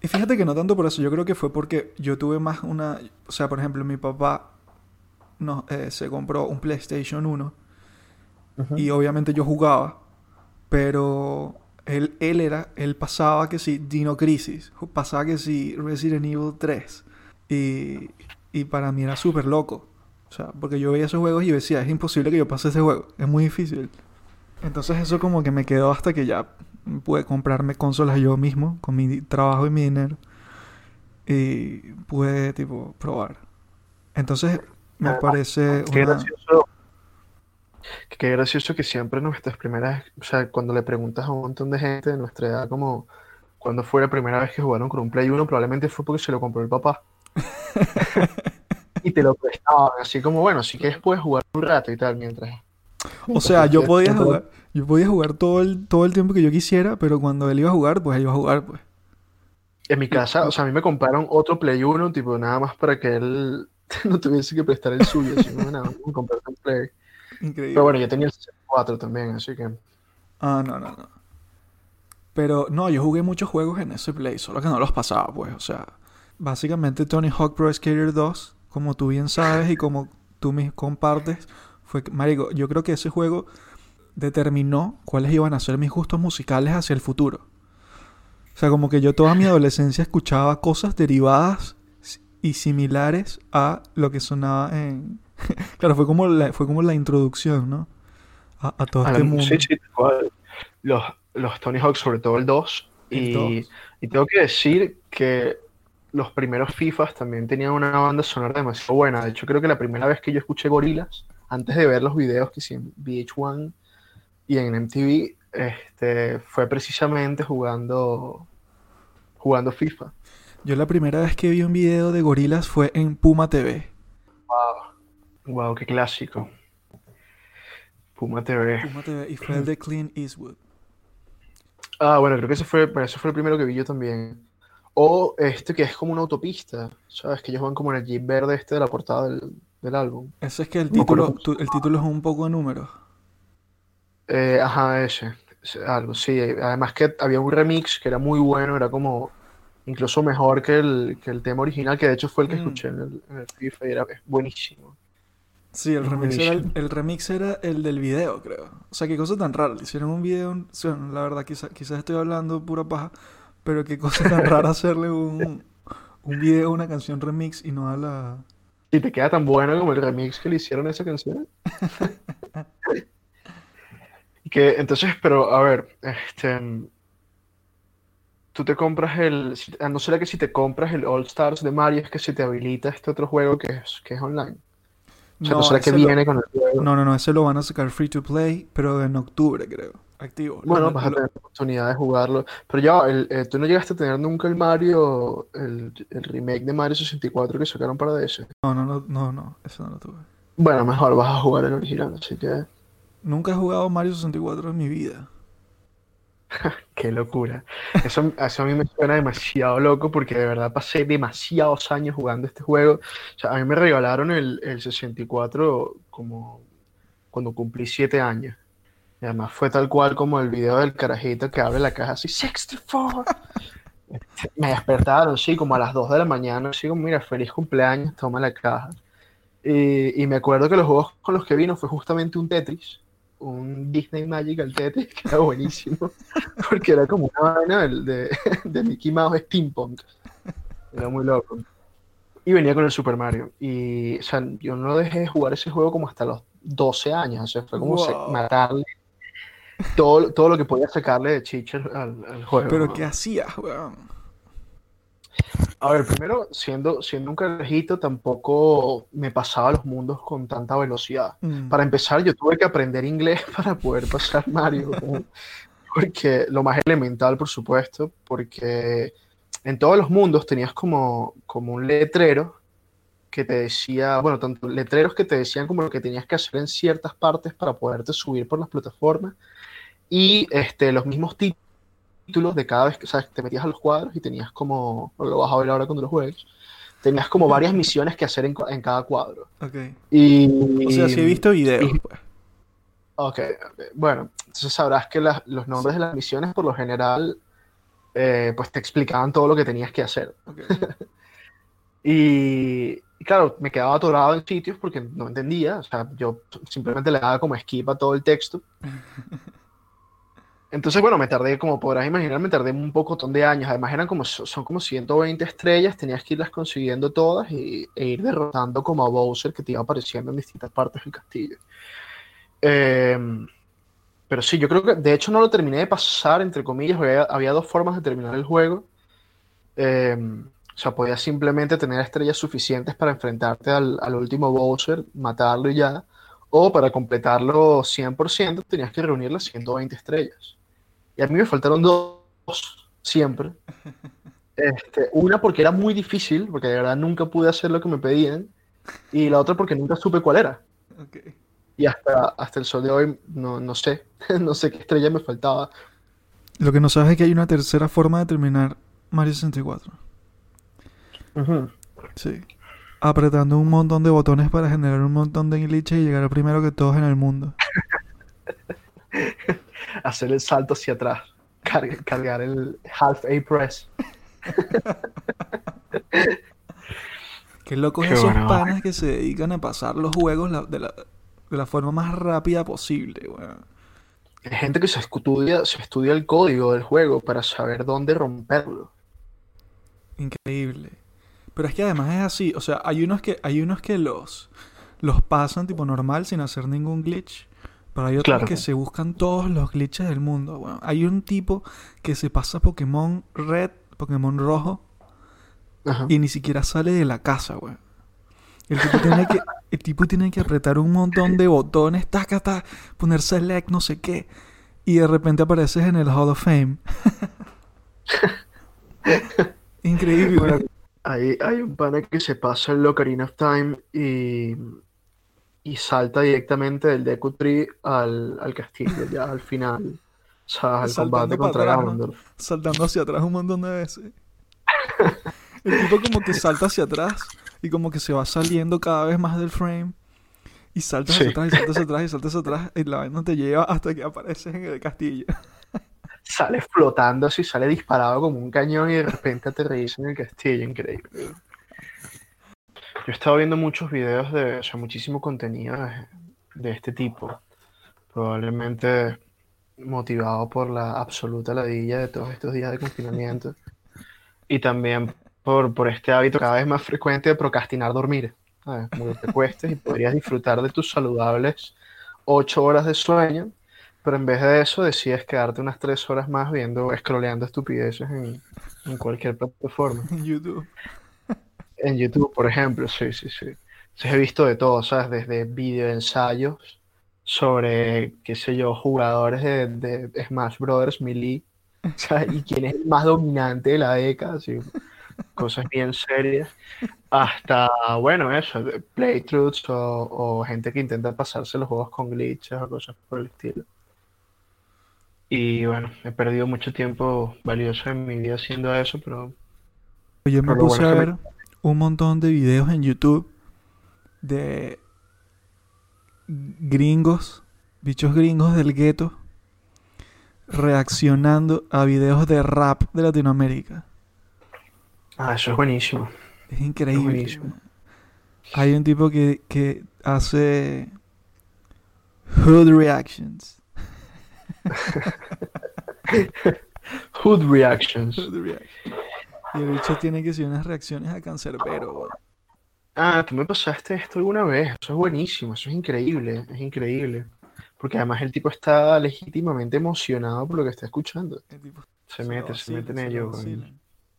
Y fíjate que no tanto por eso. Yo creo que fue porque yo tuve más una... O sea, por ejemplo, mi papá no, eh, se compró un PlayStation 1. Y obviamente yo jugaba, pero él, él era, él pasaba que sí, Dino Crisis, pasaba que sí, Resident Evil 3. Y, y para mí era súper loco. O sea, porque yo veía esos juegos y yo decía, es imposible que yo pase ese juego, es muy difícil. Entonces eso como que me quedó hasta que ya pude comprarme consolas yo mismo, con mi trabajo y mi dinero. Y pude, tipo, probar. Entonces me Ah, parece Qué una... gracioso. Qué gracioso que siempre nuestras primeras, o sea, cuando le preguntas a un montón de gente de nuestra edad como cuando fue la primera vez que jugaron con un Play 1, probablemente fue porque se lo compró el papá. Y te lo prestaban, así como, bueno, si quieres puedes jugar un rato y tal, mientras... O sea, yo podía jugar, yo podía jugar todo el, todo el tiempo que yo quisiera, pero cuando él iba a jugar, pues él iba a jugar, pues. En mi casa, o sea, a mí me compraron otro Play 1, tipo, nada más para que él no tuviese que prestar el suyo, sino nada, más me compraron un Play. Increíble. Pero bueno, yo tenía el 64 también, así que... Ah, no, no, no. Pero no, yo jugué muchos juegos en ese play, solo que no los pasaba, pues. O sea, básicamente Tony Hawk Pro Skater 2, como tú bien sabes y como tú me compartes, fue, marico, yo creo que ese juego determinó cuáles iban a ser mis gustos musicales hacia el futuro. O sea, como que yo toda mi adolescencia escuchaba cosas derivadas y similares a lo que sonaba en... claro, fue como la, fue como la introducción, ¿no? A, a todo A la- este mundo. Sí, sí. Los, los Tony Hawk, sobre todo el 2. El Y, 2. y tengo que decir que los primeros FIFAs también tenían una banda sonora demasiado buena. De hecho, creo que la primera vez que yo escuché Gorilas, antes de ver los videos que sí en VH1 y en MTV, este, fue precisamente jugando, jugando FIFA. Yo la primera vez que vi un video de gorilas fue en Puma TV. Wow, qué clásico. Puma TV. Puma TV, y fue el de Clint Eastwood. Ah, bueno, creo que ese fue, bueno, ese fue el primero que vi yo también. O este que es como una autopista, ¿sabes? Que ellos van como en el jeep verde este de la portada del, del álbum. Ese es que el No título, tu- el título es un poco de números. Eh, ajá, ese, ese, algo, sí. Además que había un remix que era muy bueno, era como incluso mejor que el, que el tema original, que de hecho fue el que Mm. escuché en el, en el FIFA y era buenísimo. Sí, el remix, era el, el remix era el del video, creo. O sea, qué cosa tan rara. Le hicieron un video, un- la verdad, quizá- quizás estoy hablando pura paja, pero qué cosa tan rara hacerle un, un video, una canción remix y no a la... Y te queda tan bueno como el remix que le hicieron a esa canción. Que entonces, pero a ver, este, tú te compras el, si- ah, no será que si te compras el All Stars de Mario es que se te habilita este otro juego que es, que es online. O sea, no, será que lo- viene con el juego. no, no, no, ese lo van a sacar free to play, pero en octubre, creo. Activo. Bueno, Lo- vas a tener la oportunidad de jugarlo. Pero ya, el, eh, tú no llegaste a tener nunca el Mario, el, el remake de Mario 64 que sacaron para DS. No, no, no, no, no, eso no lo tuve. Bueno, mejor vas a jugar el original, así que Nunca he jugado Mario 64 en mi vida. qué locura. Eso, eso a mí me suena demasiado loco porque de verdad pasé demasiados años jugando este juego. O sea, a mí me regalaron el, el 64 como cuando cumplí 7 años. Y además fue tal cual como el video del carajito que abre la caja así, 64. Me despertaron, sí, como a las 2 de la mañana, así como, mira, feliz cumpleaños, toma la caja. Y, y me acuerdo que los juegos con los que vino fue justamente un Tetris, un Disney Magical Tetris, que era buenísimo, porque era como una vaina de, de Mickey Mouse Steampunk. Era muy loco. Y venía con el Super Mario. Y, o sea, yo no dejé de jugar ese juego como hasta los 12 años, o sea, fue como Wow. matarle todo, todo lo que podía sacarle de chicha al, al juego. Pero ¿no? ¿qué hacías, weón? A ver, primero, siendo, siendo un carajito, tampoco me pasaba los mundos con tanta velocidad. Mm. Para empezar, yo tuve que aprender inglés para poder pasar Mario, ¿no? porque lo más elemental, por supuesto, porque en todos los mundos tenías como, como un letrero que te decía, bueno, tanto letreros que te decían como lo que tenías que hacer en ciertas partes para poderte subir por las plataformas y este, los mismos tí- títulos de cada vez que, sabes, te metías a los cuadros y tenías como, lo vas a ver ahora cuando lo juegues, tenías como varias misiones que hacer en, en cada cuadro. Ok. Y, O sea, sí he visto videos, y- pues. Ok, ok. bueno, entonces sabrás que las- los nombres de las misiones por lo general eh, pues te explicaban todo lo que tenías que hacer. Ok. Y, y claro, me quedaba atorado en sitios porque no entendía, o sea, yo simplemente le daba como skip a todo el texto. Entonces, bueno, me tardé, como podrás imaginar, me tardé un pocotón de años. Además, eran como, son como 120 estrellas, tenías que irlas consiguiendo todas y, e ir derrotando como a Bowser que te iba apareciendo en distintas partes del castillo. Em, pero sí, yo creo que de hecho no lo terminé de pasar, entre comillas, había, había dos formas de terminar el juego. Em, o sea, podías simplemente tener estrellas suficientes para enfrentarte al, al último Bowser, matarlo y ya. O para completarlo 100% tenías que reunir las 120 estrellas. Y a mí me faltaron dos, siempre. Este, una porque era muy difícil, porque de verdad nunca pude hacer lo que me pedían. Y la otra porque nunca supe cuál era. Y hasta, hasta el sol de hoy no, no sé, no sé qué estrella me faltaba. Lo que no sabes es que hay una tercera forma de terminar Mario 64. Sí. Apretando un montón de botones para generar un montón de glitches y llegar primero que todos en el mundo. Hacer el salto hacia atrás, cargar, cargar el half A press. Qué locos Qué esos bueno. panas que se dedican a pasar los juegos la- de, la, de la forma más rápida posible, weón. Hay gente que se estudia, se estudia el código del juego para saber dónde romperlo. Increíble. Pero es que además es así, o sea, hay unos que, hay unos que los, los pasan tipo normal sin hacer ningún glitch. Pero hay otros Claro. que se buscan todos los glitches del mundo. Bueno, hay un tipo que se pasa Pokémon Red, Pokémon Rojo, Ajá. y ni siquiera sale de la casa, weón. El tipo tiene que, el tipo tiene que apretar un montón de botones, taca, taca, poner select, no sé qué. Y de repente apareces en el Hall of Fame. Increíble. Bueno, hay, hay un pana que se pasa el Ocarina of Time y, y salta directamente del Deku Tree al, al castillo, ya al final. O sea, al Saltando combate contra atrás, ¿no? Ganondorf. saltando hacia atrás un montón de veces. El tipo como que salta hacia atrás y como que se va saliendo cada vez más del frame. Y salta hacia Sí. atrás y salta hacia atrás y salta hacia atrás y la vaina te lleva hasta que apareces en el castillo. Sale flotando así, sale disparado como un cañón y de repente aterriza en el castillo. Increíble. Yo he estado viendo muchos videos de, o sea, muchísimo contenido de, este tipo. Probablemente motivado por la absoluta ladilla de todos estos días de confinamiento. Y también por, por este hábito cada vez más frecuente de procrastinar dormir. ¿sabes? Como que te cuestes y podrías disfrutar de tus saludables ocho horas de sueño, pero en vez de eso decides quedarte unas tres horas más viendo, scrolleando estupideces en, en cualquier plataforma. YouTube. En YouTube, por ejemplo, sí, sí, sí. Entonces he visto de todo, ¿sabes? Desde videoensayos sobre, qué sé yo, jugadores de, de Smash Brothers Melee, ¿sabes? Y quién es el más dominante de la década, así, cosas bien serias, hasta, bueno, eso, playthroughs o, o gente que intenta pasarse los juegos con glitches o cosas por el estilo. Y bueno, he perdido mucho tiempo valioso en mi vida haciendo eso, pero Yo me puse bueno a ver un montón de videos en YouTube de gringos, bichos gringos del gueto, reaccionando a videos de rap de Latinoamérica. ah, eso es buenísimo. Es increíble. buenísimo. Hay un tipo que, que hace hood reactions. Hood Reactions. Hood reactions. Y el bicho tiene que ser unas reacciones a cancerbero. weón. Ah, tú me pasaste esto alguna vez. Eso es buenísimo, eso es increíble, es increíble. Porque además el tipo está legítimamente emocionado por lo que está escuchando. El tipo Se mete, se mete en ello.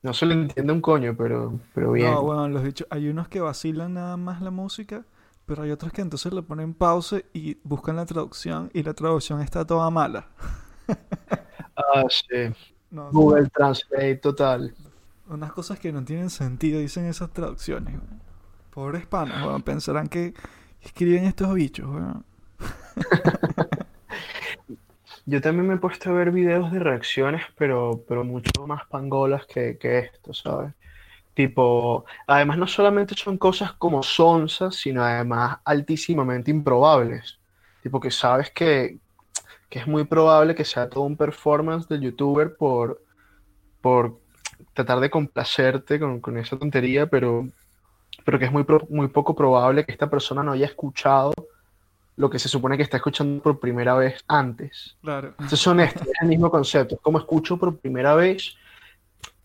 No se le entiende un coño, pero, pero bien. No, bueno, los bichos, hay unos que vacilan nada más la música, pero hay otros que entonces le ponen pausa y buscan la traducción y la traducción está toda mala. Ah, sí. No, Google Translate total. Unas cosas que no tienen sentido, dicen esas traducciones. weón. Pobres panas, weón, pensarán que escriben estos bichos. Yo también me he puesto a ver videos de reacciones, pero, pero mucho más pangolas que, que esto, ¿sabes? Tipo, además no solamente son cosas como sonsas, sino además altísimamente improbables. Tipo que sabes que, que es muy probable que sea todo un performance del youtuber por, por tratar de complacerte con, con esa tontería, pero, pero que es muy, pro- muy poco probable que esta persona no haya escuchado lo que se supone que está escuchando por primera vez antes. Claro. Entonces son estos, es el mismo concepto. Es como escucho por primera vez,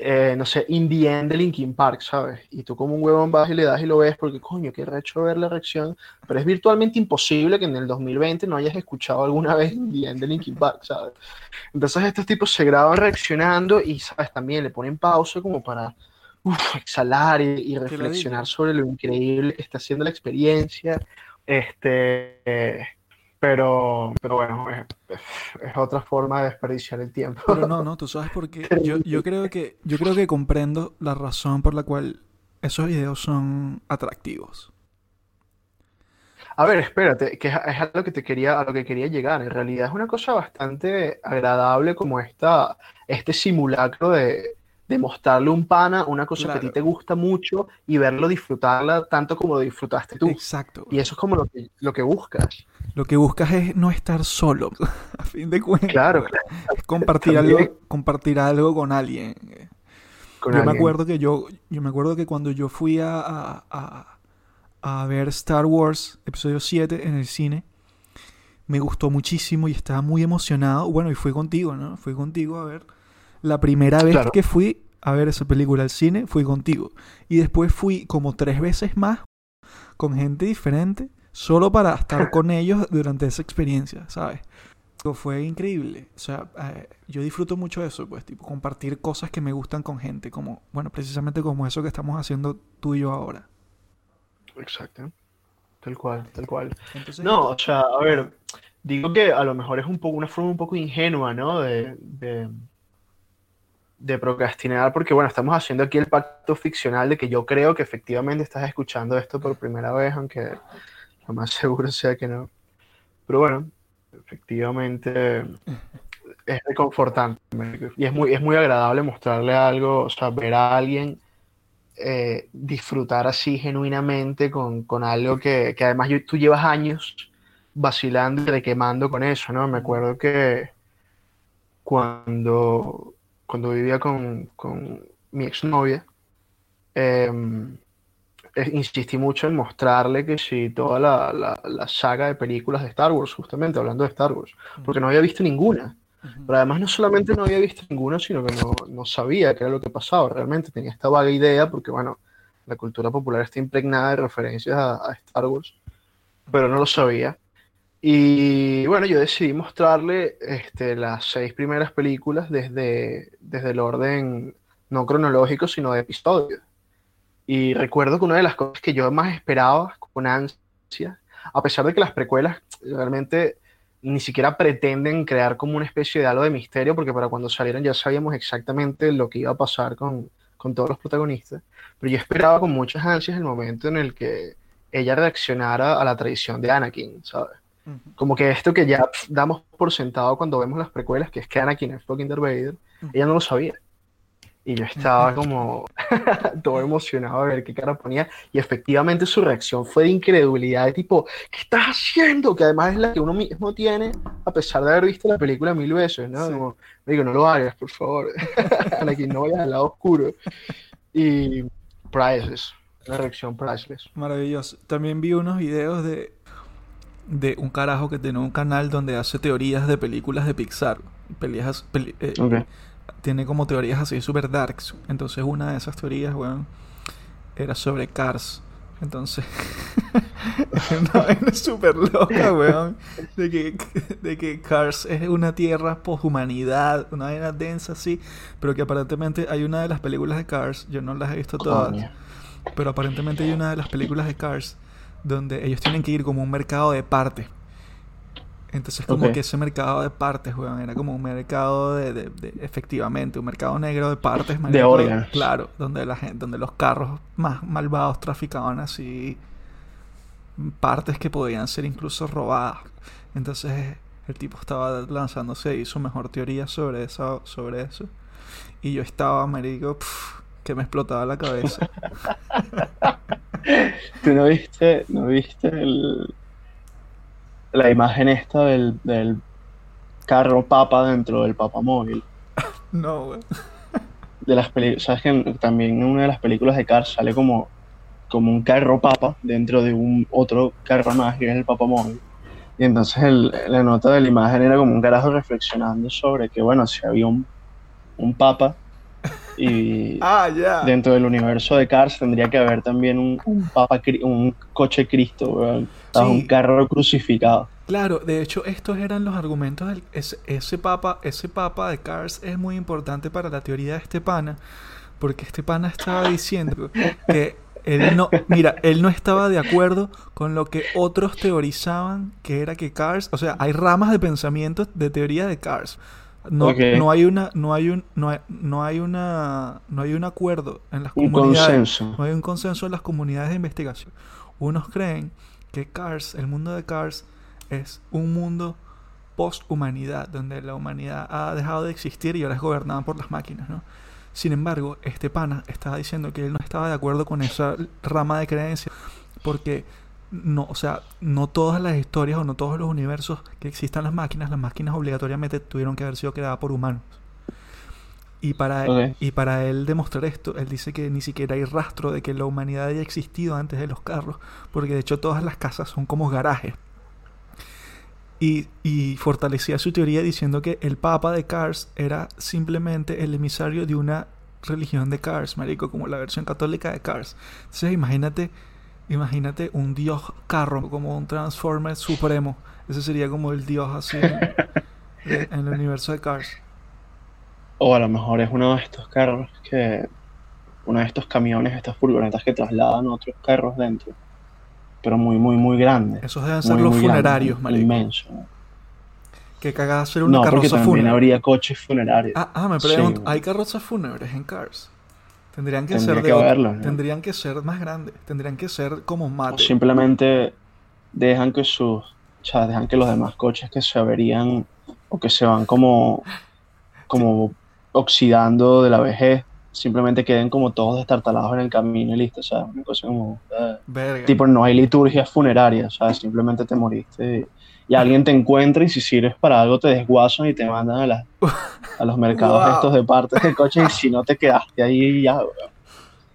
eh, no sé, In the End de Linkin Park, ¿sabes? Y tú como un huevón vas y le das y lo ves porque, coño, qué recho ver la reacción. Pero es virtualmente imposible que en el 2020 no hayas escuchado alguna vez In the End de Linkin Park, ¿sabes? Entonces estos tipos se graban reaccionando y, ¿sabes? También le ponen pausa como para uf, exhalar y, y reflexionar sobre lo increíble que está haciendo la experiencia. Este, eh, pero, pero bueno, es, es otra forma de desperdiciar el tiempo. Pero no, no, tú sabes por qué. Yo, yo creo que, yo creo que comprendo la razón por la cual esos videos son atractivos. A ver, espérate, que es, es a lo que te quería, a lo que quería llegar. En realidad es una cosa bastante agradable como esta, este simulacro de, de mostrarle a un pana una cosa que a ti te gusta mucho y verlo disfrutarla tanto como lo disfrutaste tú. Exacto. Y eso es como lo que, lo que buscas. Lo que buscas es no estar solo, a fin de cuentas. Claro, claro. Es compartir También. algo, compartir algo con alguien. con yo me acuerdo que yo, yo me acuerdo que cuando yo fui a, a, a- a ver Star Wars episodio 7 en el cine, me gustó muchísimo y estaba muy emocionado. Bueno, y fui contigo, ¿no? Fui contigo a ver. La primera vez Claro. que fui a ver esa película al cine, fui contigo. Y después fui como tres veces más con gente diferente, solo para estar con ellos durante esa experiencia, ¿sabes? Fue increíble. O sea, eh, yo disfruto mucho eso, pues, tipo, compartir cosas que me gustan con gente, como, bueno, precisamente como eso que estamos haciendo tú y yo ahora. Exacto. Tal cual, tal cual. Entonces, No, o sea, a ver, digo que a lo mejor es un poco una forma un poco ingenua, ¿no? De, de, de procrastinar, porque bueno, estamos haciendo aquí el pacto ficcional de que yo creo que efectivamente estás escuchando esto por primera vez, aunque Lo más seguro sea que no. Pero bueno, efectivamente es reconfortante. Y es muy, es muy agradable mostrarle algo, o sea, ver a alguien eh, disfrutar así genuinamente con, con algo que, que además yo- tú llevas años vacilando y requemando con eso, ¿no? Me acuerdo que cuando, cuando vivía con, con mi exnovia, eh, insistí mucho en mostrarle que si toda la, la- la saga de películas de Star Wars, justamente hablando de Star Wars, porque no había visto ninguna. Pero además no solamente no había visto ninguna, sino que no, no sabía qué era lo que pasaba. Realmente tenía esta vaga idea, porque bueno, la cultura popular está impregnada de referencias a, a Star Wars, pero no lo sabía. Y bueno, yo decidí mostrarle este, las seis primeras películas desde, desde el orden no cronológico, sino de episodios. Y recuerdo que una de las cosas que yo más esperaba con ansia, a pesar de que las precuelas realmente ni siquiera pretenden crear como una especie de halo de misterio, porque para cuando salieron ya sabíamos exactamente lo que iba a pasar con, con todos los protagonistas, pero yo esperaba con muchas ansias el momento en el que ella reaccionara a la traición de Anakin, ¿sabes? Como que esto que ya damos por sentado cuando vemos las precuelas, que es que Anakin es fucking Darth Vader, ella no lo sabía. Y yo estaba como todo emocionado de ver qué cara ponía. Y efectivamente su reacción fue de incredulidad, de tipo, ¿qué estás haciendo? Que además es la que uno mismo tiene, a pesar de haber visto la película mil veces, ¿no? Sí. Como, me digo, no lo hagas, por favor. Anakin, no vayas al lado oscuro. Y priceless, una reacción priceless. Maravilloso. También vi unos videos de, de un carajo que tiene un canal donde hace teorías de películas de Pixar. Peleas, peli- eh. Tiene como teorías así super darks. Entonces una de esas teorías, weón, era sobre Cars. Entonces, es una vaina súper loca, weón. De que, de que Cars es una tierra poshumanidad, una vaina densa así. Pero que aparentemente hay una de las películas de Cars, yo no las he visto todas. Coño. Pero aparentemente hay una de las películas de Cars donde ellos tienen que ir como un mercado de partes. Entonces como que ese mercado de partes, weón, era como un mercado de, de- de- efectivamente, un mercado negro de partes, marico, órganos. Claro, donde la gente, donde los carros más malvados traficaban así partes que podían ser incluso robadas. Entonces el tipo estaba lanzándose y su mejor teoría sobre eso, sobre eso. Y yo estaba, marico, pf, que me explotaba la cabeza. ¿Tú no viste, no viste el- la imagen esta del, del carro papa dentro del papamóvil? No, weón. De las películas, sabes que también en una de las películas de Cars sale como, como un carro papa dentro de un otro carro más que es el papamóvil. Y entonces el- la nota de la imagen era como un carajo reflexionando sobre que, bueno, si había un, un papa y Ah, dentro del universo de Cars tendría que haber también un, un papa, un coche Cristo, Sí. un carro crucificado. Claro, de hecho, estos eran los argumentos del ese, ese papa, ese papa de Cars es muy importante para la teoría de este pana, porque este pana estaba diciendo que él no, mira, él no estaba de acuerdo con lo que otros teorizaban que era que Cars, o sea, hay ramas de pensamiento de teoría de Cars. No, no hay una, no hay un, no hay, no hay una, no hay un acuerdo en las Un comunidades. consenso. No hay un consenso en las comunidades de investigación. Unos creen que Cars, el mundo de Cars, es un mundo post-humanidad, donde la humanidad ha dejado de existir y ahora es gobernada por las máquinas, ¿no? Sin embargo, este pana estaba diciendo que él no estaba de acuerdo con esa rama de creencia, porque no, o sea, no todas las historias o no todos los universos que existan las máquinas, las máquinas obligatoriamente tuvieron que haber sido creadas por humanos. Y para, Ok. y para él demostrar esto, él dice que ni siquiera hay rastro de que la humanidad haya existido antes de los carros, porque de hecho todas las casas son como garajes. Y, y fortalecía su teoría diciendo que el papa de Cars era simplemente el emisario de una religión de Cars, marico, como la versión católica de Cars. Entonces imagínate, imagínate un dios carro, como un Transformer supremo. Ese sería como el dios así en, en el universo de Cars. O a lo mejor es uno de estos carros que. Uno de estos camiones, estas furgonetas que trasladan otros carros dentro. Pero muy, muy, muy grandes. Esos deben ser Muy, los muy funerarios, marico. Inmenso. Que cagada hacer una No, porque carroza también fúnebre. habría coches funerarios. Ah, ah, me Sí, pregunto, güey. ¿hay carrozas fúnebres en Cars? Tendrían que Tendría ser de que otro- haberlos, ¿no? tendrían que ser más grandes, tendrían que ser como O mate. simplemente. dejan que sus, o sea, dejan que los demás coches que se averían o que se van como, como oxidando de la vejez, simplemente queden como todos destartalados en el camino y listo, o sea, una cosa como, Verga. tipo, no hay liturgia funeraria, o sea, simplemente te moriste y, y alguien te encuentra y si sirves para algo te desguazan y te mandan a, la- a los mercados Wow. estos de partes de coche y si no te quedaste ahí ya, weón.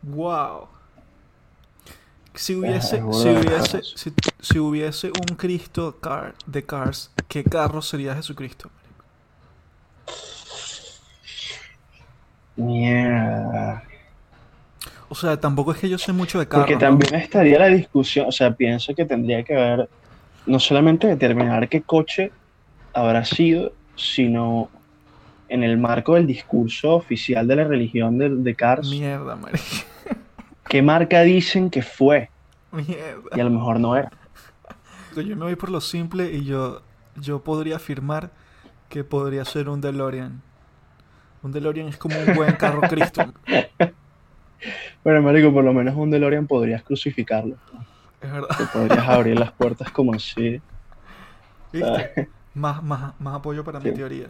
Wow. Si hubiese, si hubiese, si, si hubiese un Cristo car, de Cars, ¿qué carro sería Jesucristo? Mierda. O sea, tampoco es que yo sé mucho de carros. Porque ¿no? también estaría la discusión, o sea, pienso que tendría que haber no solamente determinar qué coche habrá sido, sino en el marco del discurso oficial de la religión de, de Cars, Mierda, marica. qué marca dicen que fue, Mierda. y a lo mejor no era. Yo me voy por lo simple y yo, yo podría afirmar que podría ser un DeLorean. Un DeLorean es como un buen carro Cristo. Bueno, marico, por lo menos un DeLorean podrías crucificarlo, Es verdad. te podrías abrir las puertas como así, ¿Viste? Más, más, más apoyo para mi Sí. teoría.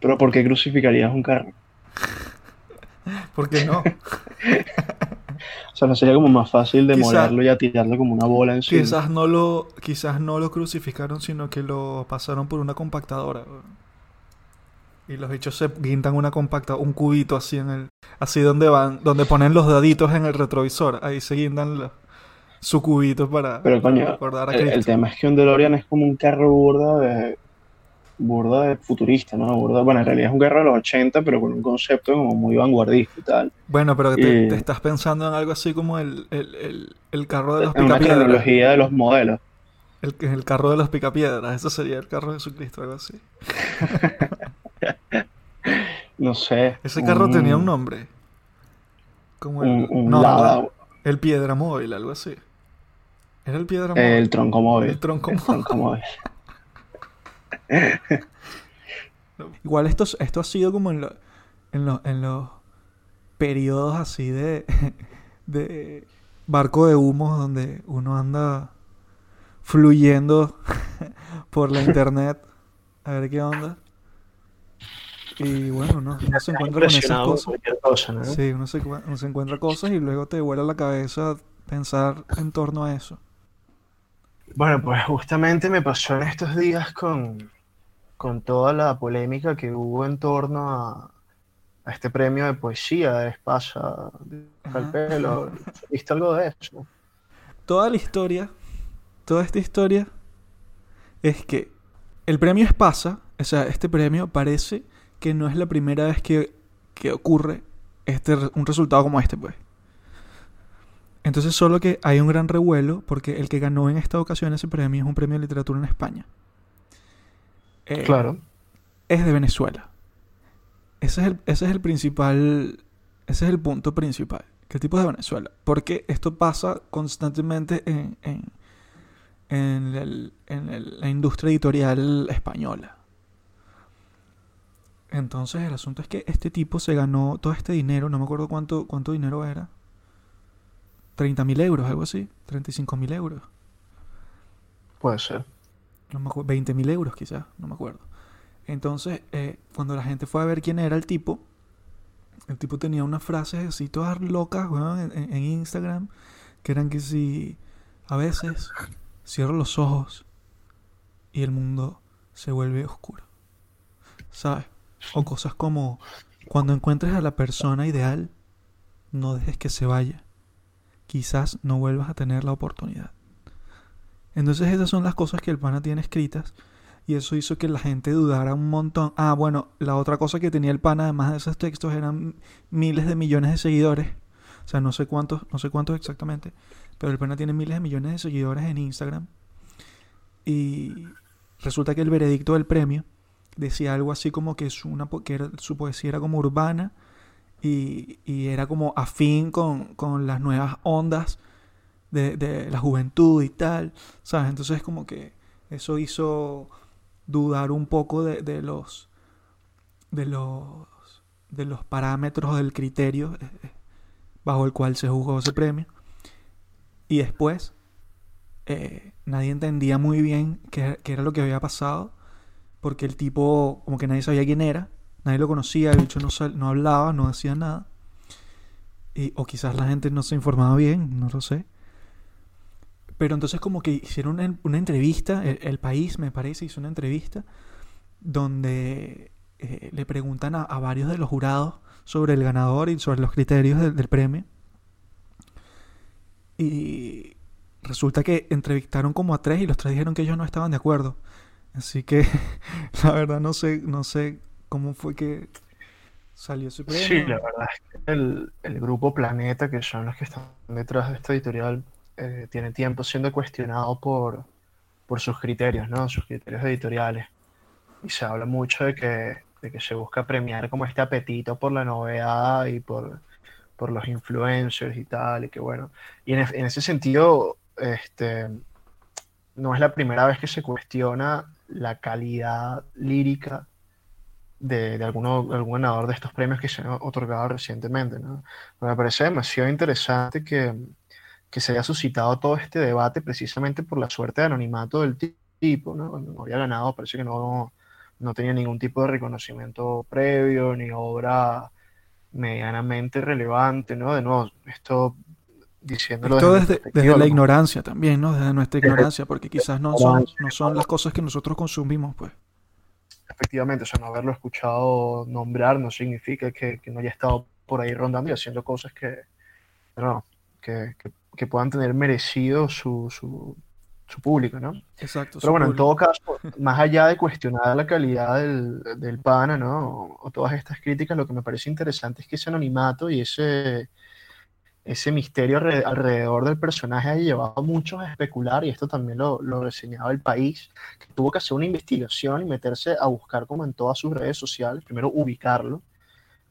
pero ¿por qué crucificarías un carro? ¿Por qué no? O sea, no sería como más fácil demolerlo y atirarlo como una bola encima. Quizás no lo, quizás no lo crucificaron, sino que lo pasaron por una compactadora. Y los bichos se guindan una compacta, un cubito así en el, así donde van, donde ponen los daditos en el retrovisor. Ahí se guindan los- su cubito para, Pero para coño, recordar a el, el Cristo. tema es que un DeLorean es como un carro burda de, burda de futurista, ¿no? Burda, bueno, en realidad es un carro de los 80, pero con un concepto como muy vanguardista y tal. Bueno, pero te, y- te estás pensando en algo así como el, el, el, el carro de los En una picapiedras. cronología de los modelos. El, el carro de los picapiedras. Ese sería el carro de Jesucristo, algo así. No sé. Ese carro tenía un nombre. Como el, Un, un no, Lada, no, el piedra móvil, algo así. Era el piedra móvil. el tronco móvil. El tronco El móvil. tronco móvil. Igual esto, esto ha sido como en, lo- en, lo- en los periodos así de, de barco de humo donde uno anda fluyendo por la internet a ver qué onda. Y bueno, no, uno se encuentra con esas cosas. cosa, ¿no? Sí, uno se, uno se encuentra cosas y luego te vuela la cabeza pensar en torno a eso. Bueno, pues justamente me pasó en estos días con, con toda la polémica que hubo en torno a, a este premio de poesía de Espasa, de Ajá. al pelo. ¿Viste algo de eso? Toda la historia, toda esta historia es que el premio Espasa, o sea, este premio parece que no es la primera vez que, que ocurre este, un resultado como este, pues. Entonces solo que hay un gran revuelo porque el que ganó en esta ocasión ese premio es un premio de literatura en España. Eh, Claro. es de Venezuela. Ese es el, ese es el principal, ese es el punto principal. Que el tipo es de Venezuela. Porque esto pasa constantemente en, en, en el- en el- la industria editorial española. Entonces el asunto es que este tipo se ganó todo este dinero, no me acuerdo cuánto, cuánto dinero era. 30 mil euros, algo así. 35 mil euros. Puede ser. No me acuerdo, 20 mil euros quizás, no me acuerdo. Entonces, eh, cuando la gente fue a ver quién era el tipo, el tipo tenía unas frases así todas locas, en, en- en Instagram, que eran que si a veces cierro los ojos y el mundo se vuelve oscuro. ¿Sabes? O cosas como, cuando encuentres a la persona ideal, no dejes que se vaya. Quizás no vuelvas a tener la oportunidad. Entonces esas son las cosas que el pana tiene escritas y eso hizo que la gente dudara un montón. Ah, bueno, la otra cosa que tenía el pana además de esos textos eran miles de millones de seguidores. O sea, no sé cuántos, no sé cuántos exactamente, pero el pana tiene miles de millones de seguidores en Instagram. Y resulta que el veredicto del premio decía algo así como que su, una, que era- su poesía era como urbana y, era como afín con, con las nuevas ondas de, de la juventud y tal, ¿sabes? Entonces como que eso hizo dudar un poco de, de los de los de los parámetros del criterio eh, eh, bajo el cual se juzgó ese premio y después eh, nadie entendía muy bien qué, qué era lo que había pasado, porque el tipo, como que nadie sabía quién era, nadie lo conocía, el bicho no, no hablaba, no hacía nada. Y, o quizás la gente no se informaba bien, no lo sé. Pero entonces como que hicieron una, entrevista, el, país me parece hizo una entrevista donde eh, le preguntan a, a varios de los jurados sobre el ganador y sobre los criterios del- del premio. Y resulta que entrevistaron como a tres y los tres dijeron que ellos no estaban de acuerdo. Así que la verdad no sé, no sé cómo fue que salió ese premio. Sí, la verdad es que el, el grupo Planeta, que son los que están detrás de esta editorial, eh, tiene tiempo siendo cuestionado por, por sus criterios, ¿no? Sus criterios editoriales. Y se habla mucho de que, de que se busca premiar como este apetito por la novedad y por, por los influencers y tal, y que bueno. Y en, en ese sentido, este, no es la primera vez que se cuestiona la calidad lírica de, de alguno, algún ganador de estos premios que se han otorgado recientemente, ¿no? Me parece demasiado interesante que, que se haya suscitado todo este debate precisamente por la suerte de anonimato del ti- tipo, ¿no? No había ganado, parece que no, no tenía ningún tipo de reconocimiento previo, ni obra medianamente relevante, ¿no? De nuevo, esto diciéndolo Esto desde desde, desde la ignorancia también, ¿no? Desde nuestra ignorancia, porque quizás no son, no son las cosas que nosotros consumimos, pues. Efectivamente, o sea, no haberlo escuchado nombrar no significa que, que no haya estado por ahí rondando y haciendo cosas que, no, que, que- que puedan tener merecido su, su, su público, ¿no? Exacto. Pero bueno, en su todo caso, más allá de cuestionar la calidad del, del pana, ¿no? O, o todas estas críticas, lo que me parece interesante es que ese anonimato y ese, ese misterio alre- alrededor del personaje ha llevado a muchos a especular, y esto también lo, lo reseñaba el país, que tuvo que hacer una investigación y meterse a buscar como en todas sus redes sociales, primero ubicarlo,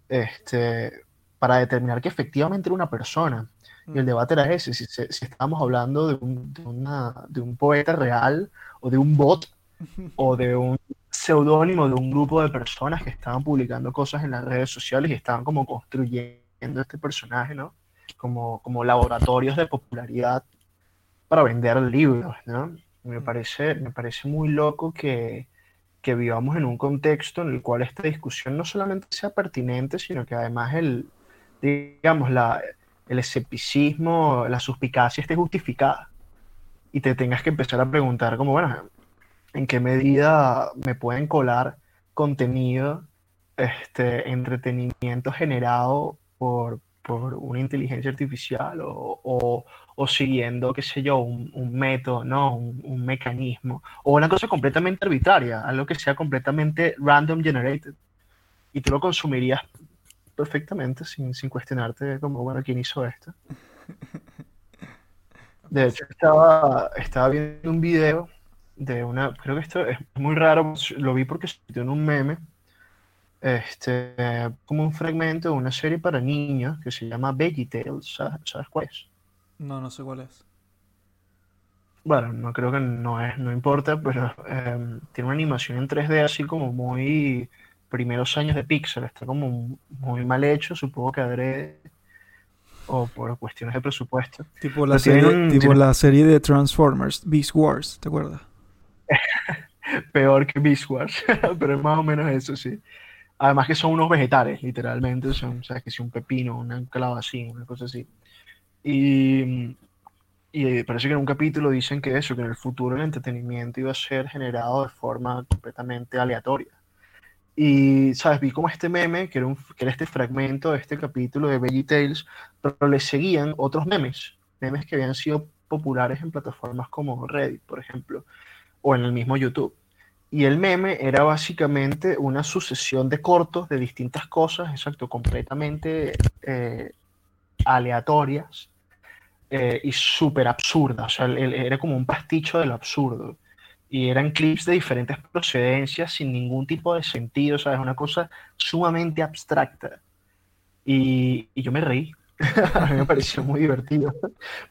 este, para determinar que efectivamente era una persona. Y el debate era ese, si, si estábamos hablando de un, de, una- de un poeta real o de un bot o de un seudónimo de un grupo de personas que estaban publicando cosas en las redes sociales y estaban como construyendo este personaje, ¿no? Como, como laboratorios de popularidad para vender libros, ¿no? Me Mm. parece, me parece muy loco que, que vivamos en un contexto en el cual esta discusión no solamente sea pertinente, sino que además el, digamos, la, el escepticismo, la suspicacia esté justificada y te tengas que empezar a preguntar como, bueno, ¿en qué medida me pueden colar contenido, este, entretenimiento generado por, por una inteligencia artificial o, o- siguiendo, qué sé yo, un, un método, ¿no? Un, mecanismo, o una cosa completamente arbitraria, algo que sea completamente random generated, y tú lo consumirías perfectamente sin, sin cuestionarte como, bueno, ¿quién hizo esto? De hecho, estaba, estaba viendo un video de una, creo que esto es muy raro, lo vi porque se en un meme, este, como un fragmento de una serie para niños que se llama VeggieTales, ¿sabes, ¿sabes cuál es? No, no sé cuál es. Bueno, no creo que no es, no importa, pero em, tiene una animación en 3D así como muy primeros años de Pixar, está como muy mal hecho, supongo que adrede o por cuestiones de presupuesto. Tipo la, serie, un- tipo tiene- la serie de Transformers, Beast Wars, ¿te acuerdas? Peor que Beast Wars, pero es más o menos eso, sí. Además que son unos vegetales, literalmente, son, o sea, que si un pepino, una calabacín, una cosa así. Y, y parece que en un capítulo dicen que eso, que en el futuro el entretenimiento iba a ser generado de forma completamente aleatoria. Y, ¿sabes? Vi como este meme, que era, un, que era este fragmento de este capítulo de VeggieTales, pero le seguían otros memes, memes que habían sido populares en plataformas como Reddit, por ejemplo, o en el mismo YouTube. Y el meme era básicamente una sucesión de cortos de distintas cosas, exacto, completamente eh, aleatorias eh, y súper absurdas. O sea, era como un pasticho de lo absurdo. Y eran clips de diferentes procedencias sin ningún tipo de sentido, ¿sabes? Una cosa sumamente abstracta. Y, y yo me reí. A mí me pareció muy divertido.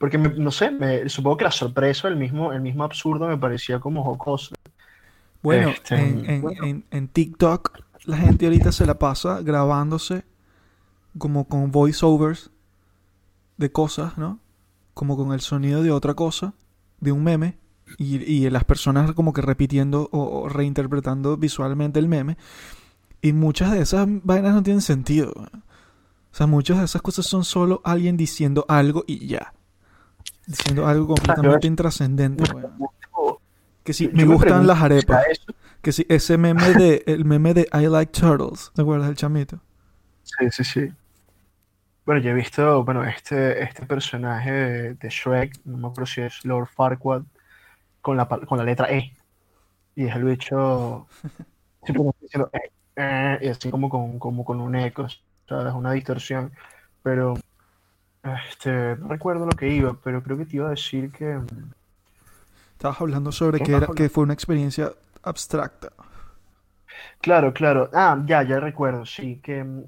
Porque, no sé, me- supongo que la sorpresa, el mismo, el mismo absurdo me parecía como jocoso. Bueno, Este, en, en- bueno. en- en TikTok la gente ahorita se la pasa grabándose como con voiceovers de cosas, ¿no? Como con el sonido de otra cosa, de un meme y, y las personas como que repitiendo o, o reinterpretando visualmente el meme. Y muchas de esas vainas no tienen sentido. O sea, muchas de esas cosas son solo alguien diciendo algo y ya. Diciendo algo completamente intrascendente, weón. Que si me gustan las arepas. Que si ese meme de, el meme de I like turtles, ¿te acuerdas del chamito? Sí, sí, sí. Bueno, yo he visto, bueno, este, este personaje de, de Shrek, no me acuerdo si es Lord Farquaad, con la, con la letra E. Y es el bicho simplemente diciendo "Eh, eh", y así como con, como con un eco, ¿sabes? Una distorsión. Pero, este, no recuerdo lo que iba, pero creo que te iba a decir que... Estabas hablando sobre ¿Qué que, era, que fue una experiencia abstracta. Claro, claro. Ah, ya, ya recuerdo, sí, que mm,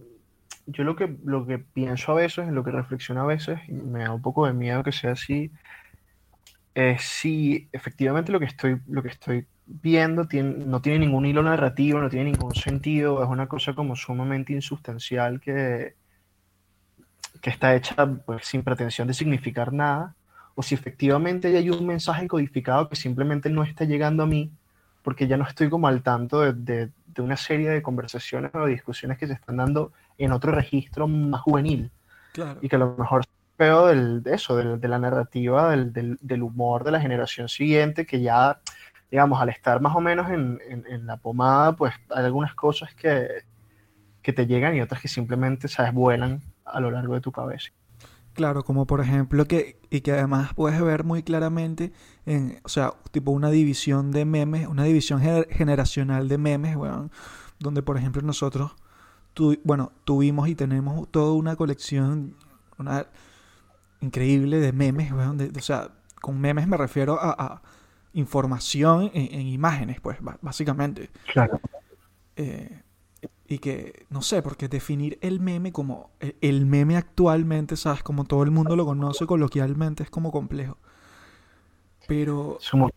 yo lo que, lo que pienso a veces, en lo que reflexiono a veces, y me da un poco de miedo que sea así, es si efectivamente lo que estoy, lo que estoy viendo tiene- no tiene ningún hilo narrativo, no tiene ningún sentido, es una cosa como sumamente insustancial que, que está hecha pues, sin pretensión de significar nada, o si efectivamente hay un mensaje codificado que simplemente no está llegando a mí, porque ya no estoy como al tanto de, de- de una serie de conversaciones o discusiones que se están dando en otro registro más juvenil Claro. y que a lo mejor veo del, de eso, del- de la narrativa, del, del- del humor de la generación siguiente, que ya, digamos, al estar más o menos en, en- en la pomada, pues hay algunas cosas que, que te llegan y otras que simplemente, sabes, vuelan a lo largo de tu cabeza. Claro, como por ejemplo que, y que además puedes ver muy claramente en, o sea, tipo una división de memes, una división gener- generacional de memes, weón, donde por ejemplo nosotros, tu- bueno, tuvimos y tenemos toda una colección, una increíble de memes, de- de- o sea, con memes me refiero a, a información en, en imágenes, pues, básicamente. Claro. Eh, y que, no sé, porque definir el meme como el, el meme actualmente, ¿sabes? Como todo el mundo lo conoce coloquialmente, es como complejo. Pero, Somos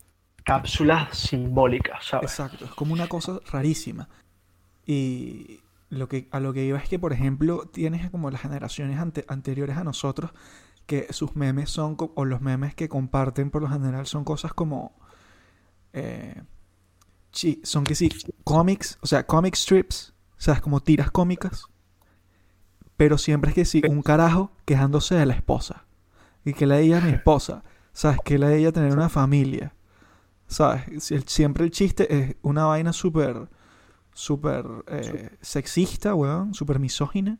cápsulas simbólicas, ¿sabes? exacto, es como una cosa rarísima. Y lo que, a lo que iba es que, por ejemplo, tienes como las generaciones ante- anteriores a nosotros, que sus memes son, o los memes que comparten por lo general son cosas como... eh, chi- son que sí, cómics, o sea, comic strips, o sea, es como tiras cómicas, pero siempre es que sí, un carajo quejándose de la esposa, y que la de ella es mi esposa, ¿sabes? Que la de ella tener una familia, ¿sabes? El- Siempre el chiste es una vaina súper, súper eh, sexista, weón, súper misógina,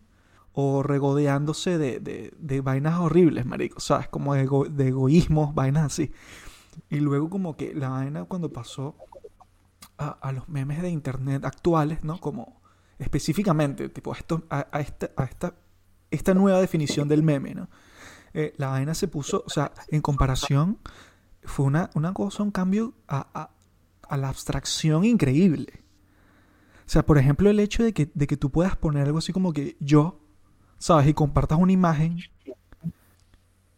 o regodeándose de, de, de vainas horribles, marico, ¿sabes? Como de, ego- de egoísmos, vainas así. Y luego como que la vaina cuando pasó a, a los memes de internet actuales, ¿no? Como específicamente, tipo, esto, a, a esta, a esta, esta nueva definición del meme, ¿no? Eh, la vaina se puso, o sea, en comparación, fue una, una cosa, un cambio a, a- a la abstracción increíble. O sea, por ejemplo, el hecho de que, de que tú puedas poner algo así como que yo, ¿sabes? Y compartas una imagen.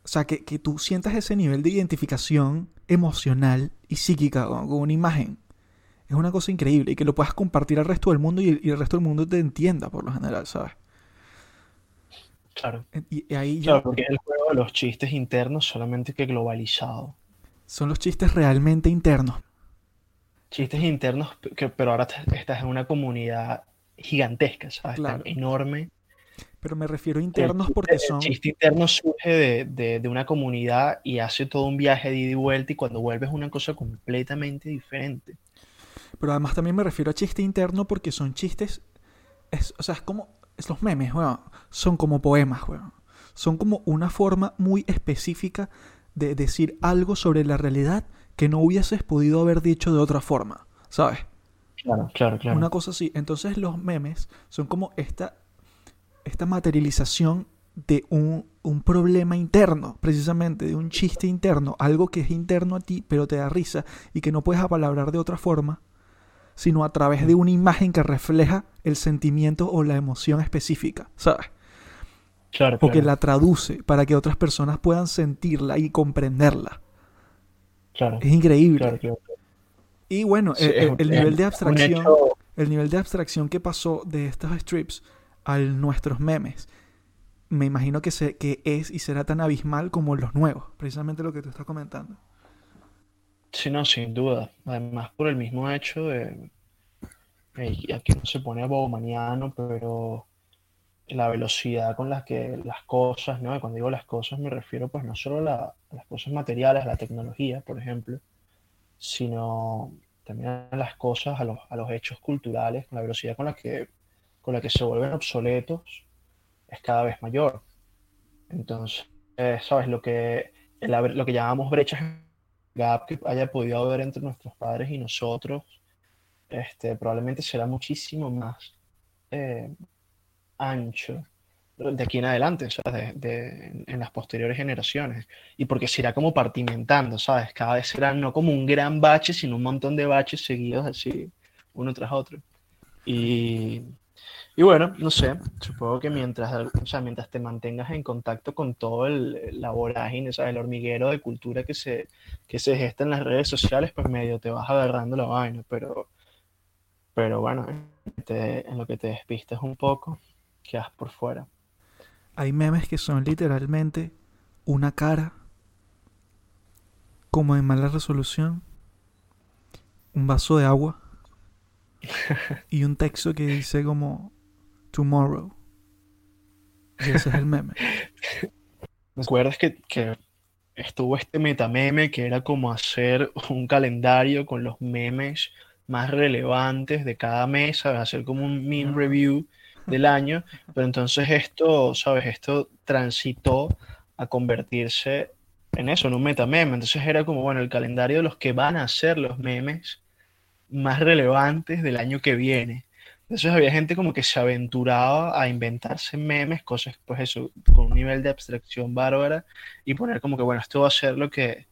O sea, que, que tú sientas ese nivel de identificación emocional y psíquica con una imagen. Es una cosa increíble y que lo puedas compartir al resto del mundo y el, y el resto del mundo te entienda por lo general, ¿sabes? Claro. Y, y ahí ya Claro, porque es el juego de los chistes internos, solamente que globalizado. son los chistes realmente internos. Chistes internos, que, pero ahora estás en una comunidad gigantesca, ¿sabes? Tan Claro. enorme. Pero me refiero a El internos chiste- porque el son... chiste interno surge de, de- de una comunidad y hace todo un viaje de ida y vuelta y cuando vuelves una cosa completamente diferente. Pero además también me refiero a chiste interno porque son chistes. es- o sea, es como. Es los memes, weón. Son como poemas, weón. Son como una forma muy específica de decir algo sobre la realidad que no hubieses podido haber dicho de otra forma. ¿Sabes? Claro, claro, claro. Una cosa así. Entonces los memes son como esta, esta materialización de un, un problema interno, precisamente, de un chiste interno, algo que es interno a ti, pero te da risa y que no puedes apalabrar de otra forma, sino a través de una imagen que refleja el sentimiento o la emoción específica, ¿sabes? Claro, O que la traduce para que otras personas puedan sentirla y comprenderla. claro, Es increíble. claro, claro. Y bueno, Sí, el, es el- el nivel de abstracción... hecho- El nivel de abstracción que pasó de estos strips a nuestros memes, me imagino que, se, que es y será tan abismal como los nuevos, precisamente lo que tú estás comentando. Sí, no, sin duda. Además, por el mismo hecho de, aquí no se pone bobomaniano, pero la velocidad con la que las cosas, ¿no? Cuando digo las cosas me refiero pues no solo a, la- a las cosas materiales, a la tecnología, por ejemplo, sino también a las cosas, a los, a los hechos culturales, con la velocidad con la que, con la que se vuelven obsoletos, es cada vez mayor. Entonces, ¿sabes? Lo que, lo que llamamos brechas gap que haya podido haber entre nuestros padres y nosotros, este, probablemente será muchísimo más eh, ancho de aquí en adelante, ¿sabes? De, de- en las posteriores generaciones. Y porque se irá como partimentando, ¿sabes? Cada vez será no como un gran bache, sino un montón de baches seguidos así, uno tras otro. Y, y bueno, no sé, supongo que mientras, o sea, mientras te mantengas en contacto con todo el, la vorágine. El hormiguero de cultura que se, que se gesta en las redes sociales, pues medio te vas agarrando la vaina, pero, pero bueno, te- en lo que te despistas un poco, quedas por fuera. Hay memes que son literalmente una cara como de mala resolución, un vaso de agua y un texto que dice como tomorrow. Y ese es el meme. ¿Me acuerdas que, que estuvo este metameme que era como hacer un calendario con los memes más relevantes de cada mes, ¿sabes? Hacer como un meme review del año, pero entonces esto, ¿sabes? Esto transitó a convertirse en eso, en un metameme. Entonces era como, bueno, el calendario de los que van a ser los memes más relevantes del año que viene. Entonces había gente como que se aventuraba a inventarse memes, cosas, pues eso, con un nivel de abstracción bárbara, y poner como que, bueno, esto va a ser lo que,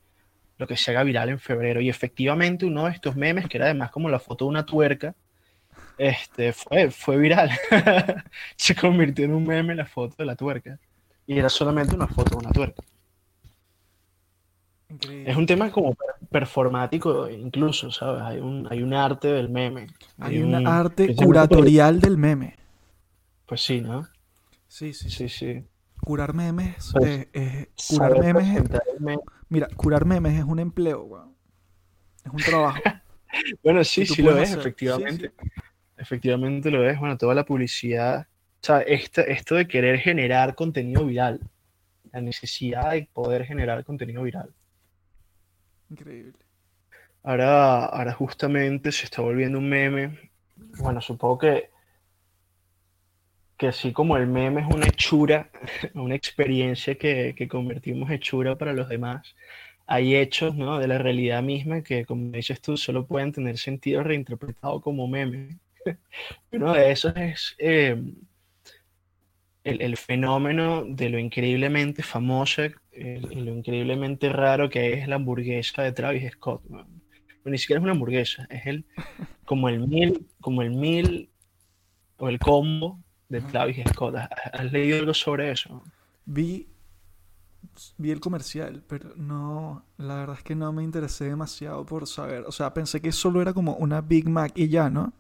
lo que se haga viral en febrero. Y efectivamente uno de estos memes, que era además como la foto de una tuerca, este, fue, fue viral. Se convirtió en un meme la foto de la tuerca. Y era solamente una foto de una tuerca. Increíble. Es un tema como performático incluso, ¿sabes? Hay un, hay un arte del meme. Hay un- arte curatorial del meme. Pues sí, ¿no? Sí, sí, Sí, sí. Curar memes, Pues, eh, curar memes, meme. mira, curar memes es un empleo, weón. Es un trabajo. Bueno, sí, sí lo es, hacer. Sí, efectivamente. Efectivamente lo es. Bueno, toda la publicidad. O sea, esto, esto de querer generar contenido viral. La necesidad de poder generar contenido viral. Increíble. Ahora, ahora justamente se está volviendo un meme. Bueno, supongo que, que así como el meme es una hechura, una experiencia que, que convertimos hechura para los demás, hay hechos, ¿no? de la realidad misma que, como dices tú, solo pueden tener sentido reinterpretado como meme. Uno de esos es eh, el, el fenómeno de lo increíblemente famoso el- y lo increíblemente raro que es la hamburguesa de Travis Scott. ni siquiera es una hamburguesa, es el, como el mil, como el mil o el combo de Travis Scott. ¿Has, has leído algo sobre eso? Vi, vi el comercial, pero no, la verdad es que no me interesé demasiado por saber. O sea, pensé que solo era como una Big Mac y ya, ¿no?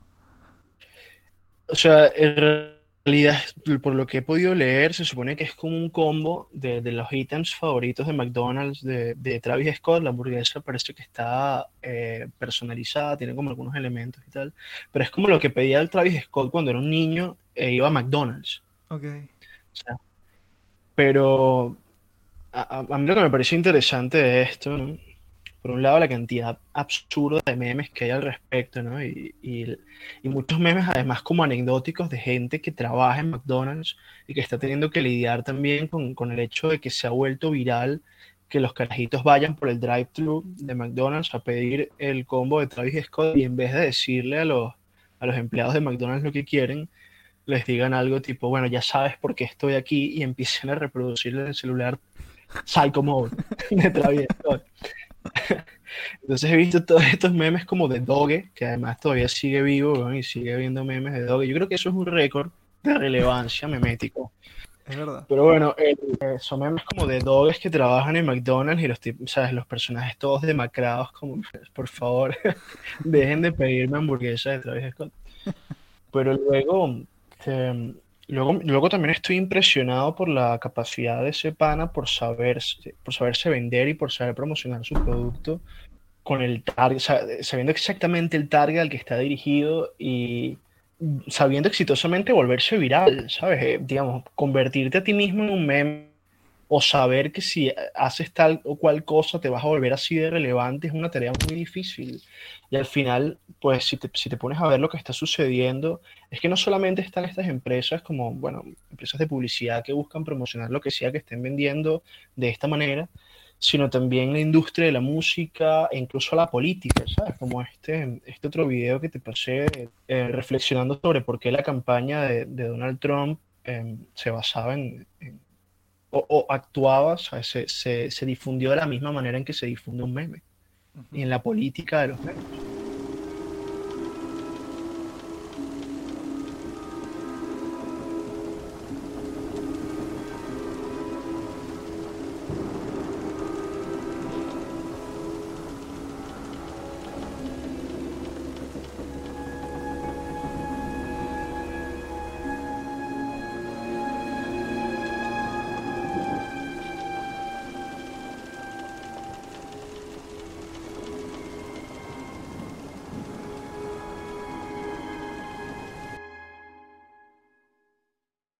O sea, en realidad, por lo que he podido leer, se supone que es como un combo de, de los ítems favoritos de McDonald's de, de Travis Scott. La hamburguesa parece que está eh, personalizada, tiene como algunos elementos y tal. Pero es como lo que pedía el Travis Scott cuando era un niño e iba a McDonald's. Ok. O sea, pero a, mí lo que me parece interesante de esto, ¿no? Por un lado, la cantidad absurda de memes que hay al respecto, ¿no? Y, muchos memes, además, como anecdóticos de gente que trabaja en McDonald's y que está teniendo que lidiar también con, el hecho de que se ha vuelto viral que los carajitos vayan por el drive-thru de McDonald's a pedir el combo de Travis Scott y en vez de decirle a los, a los empleados de McDonald's lo que quieren, les digan algo tipo, bueno, ya sabes por qué estoy aquí y empiecen a reproducir el celular Psycho Mode de Travis Scott. Entonces he visto todos estos memes como de Doge, que además todavía sigue vivo y sigue viendo memes de Doge. Yo creo que eso es un récord de relevancia memético. Es verdad. Pero bueno, eh, eh, son memes como de dogs que trabajan en McDonald's y los, ¿sabes? los personajes todos demacrados, como, por favor, dejen de pedirme hamburguesa de Travis Scott. Pero luego, este, luego, luego también estoy impresionado por la capacidad de ese pana por saberse, por saberse vender y por saber promocionar su producto con el target, sabiendo exactamente el target al que está dirigido y sabiendo exitosamente volverse viral, ¿sabes? Eh, digamos, convertirte a ti mismo en un meme o saber que si haces tal o cual cosa te vas a volver así de relevante es una tarea muy difícil. Y al final, pues si te, si te pones a ver lo que está sucediendo, es que no solamente están estas empresas como, bueno, empresas de publicidad que buscan promocionar lo que sea que estén vendiendo de esta manera, sino también la industria de la música e incluso la política, ¿sabes? Como este, este otro video que te pasé eh, reflexionando sobre por qué la campaña de, Donald Trump em, se basaba en, o, actuaba, Se, se, se, difundió de la misma manera en que se difunde un meme, ni en la política de los medios.